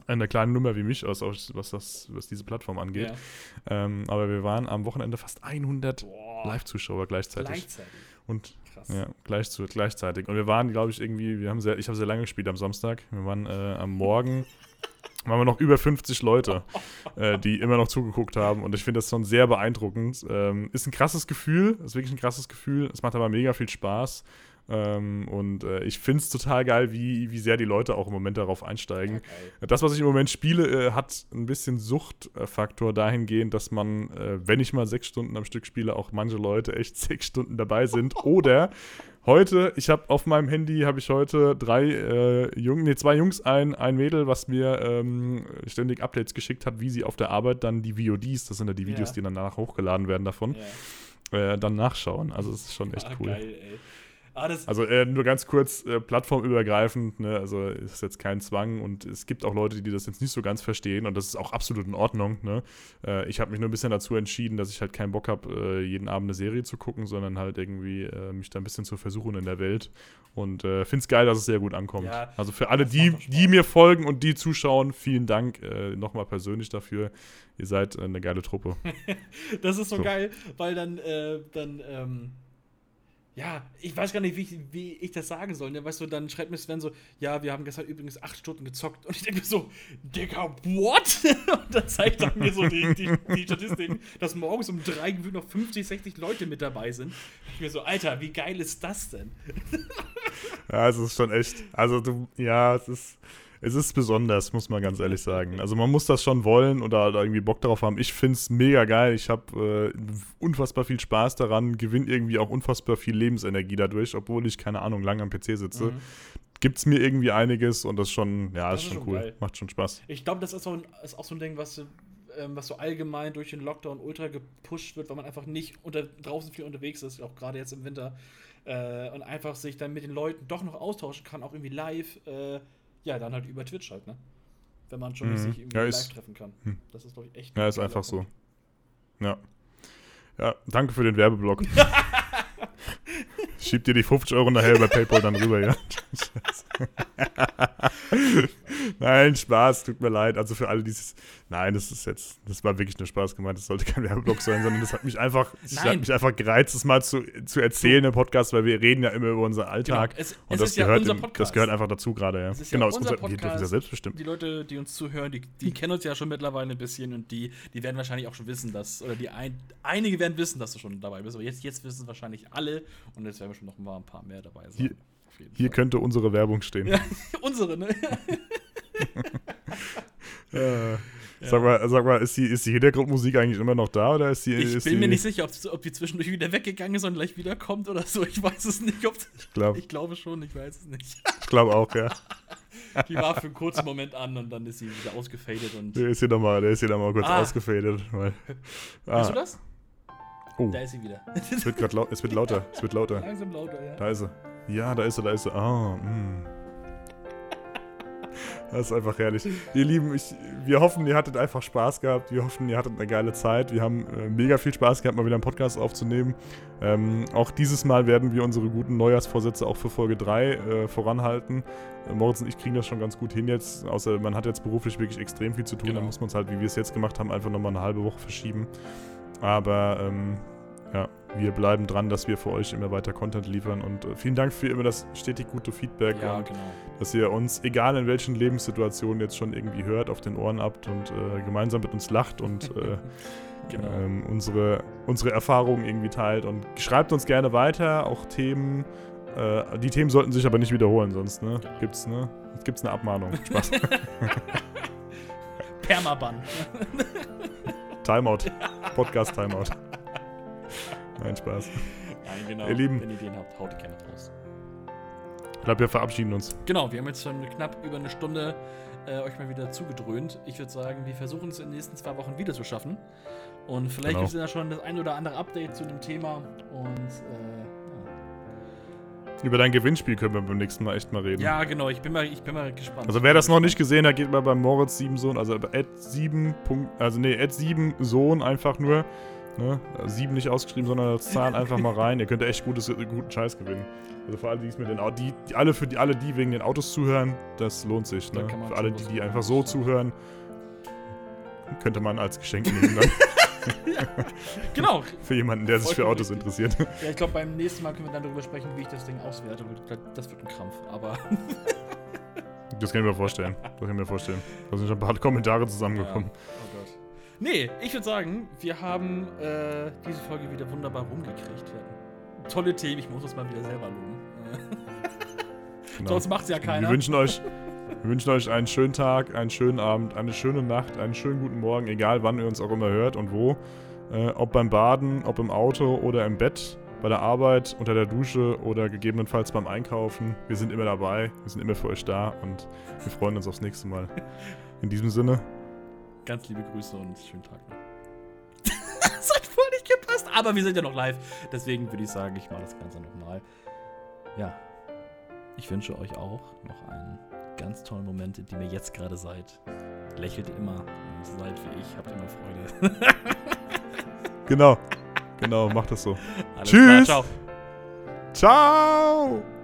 S1: eine kleine Nummer wie mich, aus, was, das, was diese Plattform angeht. Ja. Ähm, aber wir waren am Wochenende fast 100 Live-Zuschauer gleichzeitig. Gleichzeitig. Und Krass. Ja, gleich zu, gleichzeitig. Und wir waren, glaube ich, irgendwie, wir haben sehr, ich habe sehr lange gespielt am Samstag. Wir waren äh, am Morgen waren wir noch über 50 Leute, äh, die immer noch zugeguckt haben. Und ich finde das schon sehr beeindruckend. Ähm, ist ein krasses Gefühl, ist wirklich ein krasses Gefühl. Es macht aber mega viel Spaß. Ähm, und äh, ich finde es total geil, wie, wie sehr die Leute auch im Moment darauf einsteigen. Okay. Das, was ich im Moment spiele, äh, hat ein bisschen Suchtfaktor dahingehend, dass man, äh, wenn ich mal sechs Stunden am Stück spiele, auch manche Leute echt *laughs* sechs Stunden dabei sind. Oder heute, ich habe auf meinem Handy, habe ich heute drei äh, Jungen, nee, zwei Jungs, ein, ein Mädel, was mir ähm, ständig Updates geschickt hat, wie sie auf der Arbeit dann die VODs, das sind ja die Videos, ja. die dann danach hochgeladen werden davon, ja. äh, dann nachschauen. Also es ist schon echt ah, cool. Geil, ey. Ah, also äh, nur ganz kurz, äh, plattformübergreifend, ne? also ist jetzt kein Zwang und es gibt auch Leute, die das jetzt nicht so ganz verstehen und das ist auch absolut in Ordnung. Ne? Äh, ich habe mich nur ein bisschen dazu entschieden, dass ich halt keinen Bock habe, äh, jeden Abend eine Serie zu gucken, sondern halt irgendwie äh, mich da ein bisschen zu versuchen in der Welt und äh, finde es geil, dass es sehr gut ankommt. Ja, also für alle, die, die mir folgen und die zuschauen, vielen Dank nochmal persönlich dafür. Ihr seid eine geile Truppe. *laughs*
S2: das ist so, so, geil, weil dann, dann ähm ja, ich weiß gar nicht, wie ich, wie ich das sagen soll. Ne? Weißt du, dann schreibt mir Sven so, ja, wir haben gestern übrigens acht Stunden gezockt. Und ich denke mir so, Digga, what? *laughs* und dann zeigt er mir so die, die, die Statistiken, dass morgens um drei noch 50, 60 Leute mit dabei sind. Ich mir so, Alter, wie geil ist das denn?
S1: ja, es ist schon echt. Also, du, ja, es ist es ist besonders, muss man ganz ehrlich sagen. Also man muss das schon wollen oder, oder irgendwie Bock darauf haben. Ich finde es mega geil. Ich habe äh, unfassbar viel Spaß daran, gewinne irgendwie auch unfassbar viel Lebensenergie dadurch, obwohl ich, keine Ahnung, lange am PC sitze. Mhm. Gibt es mir irgendwie einiges und das ist schon, ja, ist, ist schon cool. Geil. Macht schon Spaß.
S2: Ich glaube, das ist, ein, ist auch so ein Ding, was ähm, was so allgemein durch den Lockdown ultra gepusht wird, weil man einfach nicht unter, draußen viel unterwegs ist, auch gerade jetzt im Winter, äh, und einfach sich dann mit den Leuten doch noch austauschen kann, auch irgendwie live. Äh, ja, dann halt über Twitch halt, ne? Wenn man schon mhm. sich irgendwie ja, live treffen kann. Hm. Das ist, glaube ich, echt.
S1: Ja, ist einfach Punkt. so. Ja. Ja, danke für den Werbeblock. *laughs* Schieb dir die 50 Euro nachher über PayPal dann rüber, ja. *laughs* *laughs* Nein, Spaß, tut mir leid. Also für alle dieses. Nein, das ist jetzt, das war wirklich nur Spaß gemeint. Das sollte kein Werbeblock sein, sondern das hat mich einfach, das hat mich einfach gereizt, das mal zu, zu erzählen im Podcast, weil wir reden ja immer über unseren Alltag. Genau. Es, und es das, gehört ja im, das gehört einfach dazu gerade, ja.
S2: Es genau, ja unser, unser wir dürfen ja selbstbestimmt. Die Leute, die uns zuhören, die, die kennen uns ja schon mittlerweile ein bisschen und die, die werden wahrscheinlich auch schon wissen, dass, oder die ein, einige werden wissen, dass du schon dabei bist. Aber jetzt, jetzt wissen wahrscheinlich alle und jetzt werden wir schon noch mal ein paar mehr dabei sein.
S1: Hier, hier könnte unsere Werbung stehen. Ja, *laughs*
S2: unsere, ne? *laughs* *laughs*
S1: ja. Sag mal, sag mal ist, die, ist die Hintergrundmusik eigentlich immer noch da oder ist die.
S2: Ich
S1: ist
S2: bin
S1: die
S2: mir nicht sicher, ob, ob die zwischendurch wieder weggegangen ist und gleich wiederkommt oder so. Ich weiß es nicht. Ob,
S1: ich, glaub,
S2: ich glaube schon, ich weiß es nicht.
S1: Ich glaube auch, ja. *laughs*
S2: Die war für einen kurzen Moment an und dann ist sie wieder ausgefadet. Und
S1: der ist hier nochmal noch kurz ah. ausgefadet. Weil,
S2: ah. Hörst du das?
S1: Oh.
S2: Da ist sie wieder.
S1: Es wird gerade laut, es wird lauter. Es wird lauter. *laughs*
S2: Langsam lauter, ja.
S1: Da ist sie. Ja, da ist sie, da ist sie. Ah, oh, mh. Das ist einfach herrlich. Ihr Lieben, ich, wir hoffen, ihr hattet einfach Spaß gehabt. Wir hoffen, ihr hattet eine geile Zeit. Wir haben äh, mega viel Spaß gehabt, mal wieder einen Podcast aufzunehmen. Ähm, auch dieses Mal werden wir unsere guten Neujahrsvorsätze auch für Folge 3 äh, voranhalten. Äh, Moritz und ich kriegen das schon ganz gut hin jetzt. Außer man hat jetzt beruflich wirklich extrem viel zu tun. Genau. Da muss man es halt, wie wir es jetzt gemacht haben, einfach nochmal eine halbe Woche verschieben. Aber ähm, ja, wir bleiben dran, dass wir für euch immer weiter Content liefern und äh, vielen Dank für immer das stetig gute Feedback
S2: ja,
S1: und
S2: genau.
S1: dass ihr uns, egal in welchen Lebenssituationen jetzt schon irgendwie hört, auf den Ohren habt und äh, gemeinsam mit uns lacht und äh, *laughs* genau. ähm, unsere, unsere Erfahrungen irgendwie teilt und schreibt uns gerne weiter, auch Themen. Äh, die Themen sollten sich aber nicht wiederholen, sonst ne? Genau. gibt's ne, gibt's eine Abmahnung. Spaß. *laughs* *laughs*
S2: Permaban.
S1: Timeout. Podcast Timeout. Nein, Spaß.
S2: Nein, genau.
S1: Ihr Lieben.
S2: Wenn ihr Ideen habt, haut die gerne raus.
S1: Ich glaube, wir verabschieden uns.
S2: Genau, wir haben jetzt schon knapp über eine Stunde äh, euch mal wieder zugedröhnt. Ich würde sagen, wir versuchen es in den nächsten zwei Wochen wieder zu schaffen. Und vielleicht genau. gibt es ja schon das ein oder andere Update zu dem Thema. Und äh,
S1: über dein Gewinnspiel können wir beim nächsten Mal echt mal reden.
S2: Ja, genau, ich bin mal, ich bin mal gespannt.
S1: Also wer das noch nicht gesehen hat, geht mal beim Moritz 7 Sohn, also at 7. Also nee, at 7 Sohn einfach nur. Ne? Sieben nicht ausgeschrieben, sondern als Zahl einfach mal rein. Ihr könnt echt gutes, guten Scheiß gewinnen. Also für alle, die es mit den die, die, alle für die alle, die wegen den Autos zuhören, das lohnt sich. Ne? Für alle, die, die einfach so zuhören, könnte man als Geschenk nehmen. *laughs*
S2: Ja, genau.
S1: Für jemanden, der sich für Autos richtig. interessiert.
S2: Ja, ich glaube, beim nächsten Mal können wir dann darüber sprechen, wie ich das Ding auswerte. Das wird ein Krampf, aber.
S1: das kann ich mir vorstellen. Das kann ich mir vorstellen. Da sind schon ein paar Kommentare *laughs* zusammengekommen. Ja.
S2: Nee, ich würde sagen, wir haben äh, diese Folge wieder wunderbar rumgekriegt. Tolle Themen, ich muss uns mal wieder selber loben. *laughs* genau. Sonst macht es ja keiner.
S1: Wir wünschen euch. Wir wünschen euch einen schönen Tag, einen schönen Abend, eine schöne Nacht, einen schönen guten Morgen, egal wann ihr uns auch immer hört und wo. Äh, ob beim Baden, ob im Auto oder im Bett, bei der Arbeit, unter der Dusche oder gegebenenfalls beim Einkaufen. Wir sind immer dabei, wir sind immer für euch da und wir freuen uns aufs nächste Mal. In diesem Sinne,
S2: Ganz liebe Grüße und schönen Tag noch. *laughs* das hat voll nicht gepasst, aber wir sind ja noch live. Deswegen würde ich sagen, ich mache das Ganze nochmal. Ja, ich wünsche euch auch noch einen ganz tollen Moment, in dem ihr jetzt gerade seid. Lächelt immer und seid wie ich, habt immer Freude. *laughs*
S1: genau, genau, macht das so.
S2: Alles Tschüss. Klar,
S1: ciao. Ciao.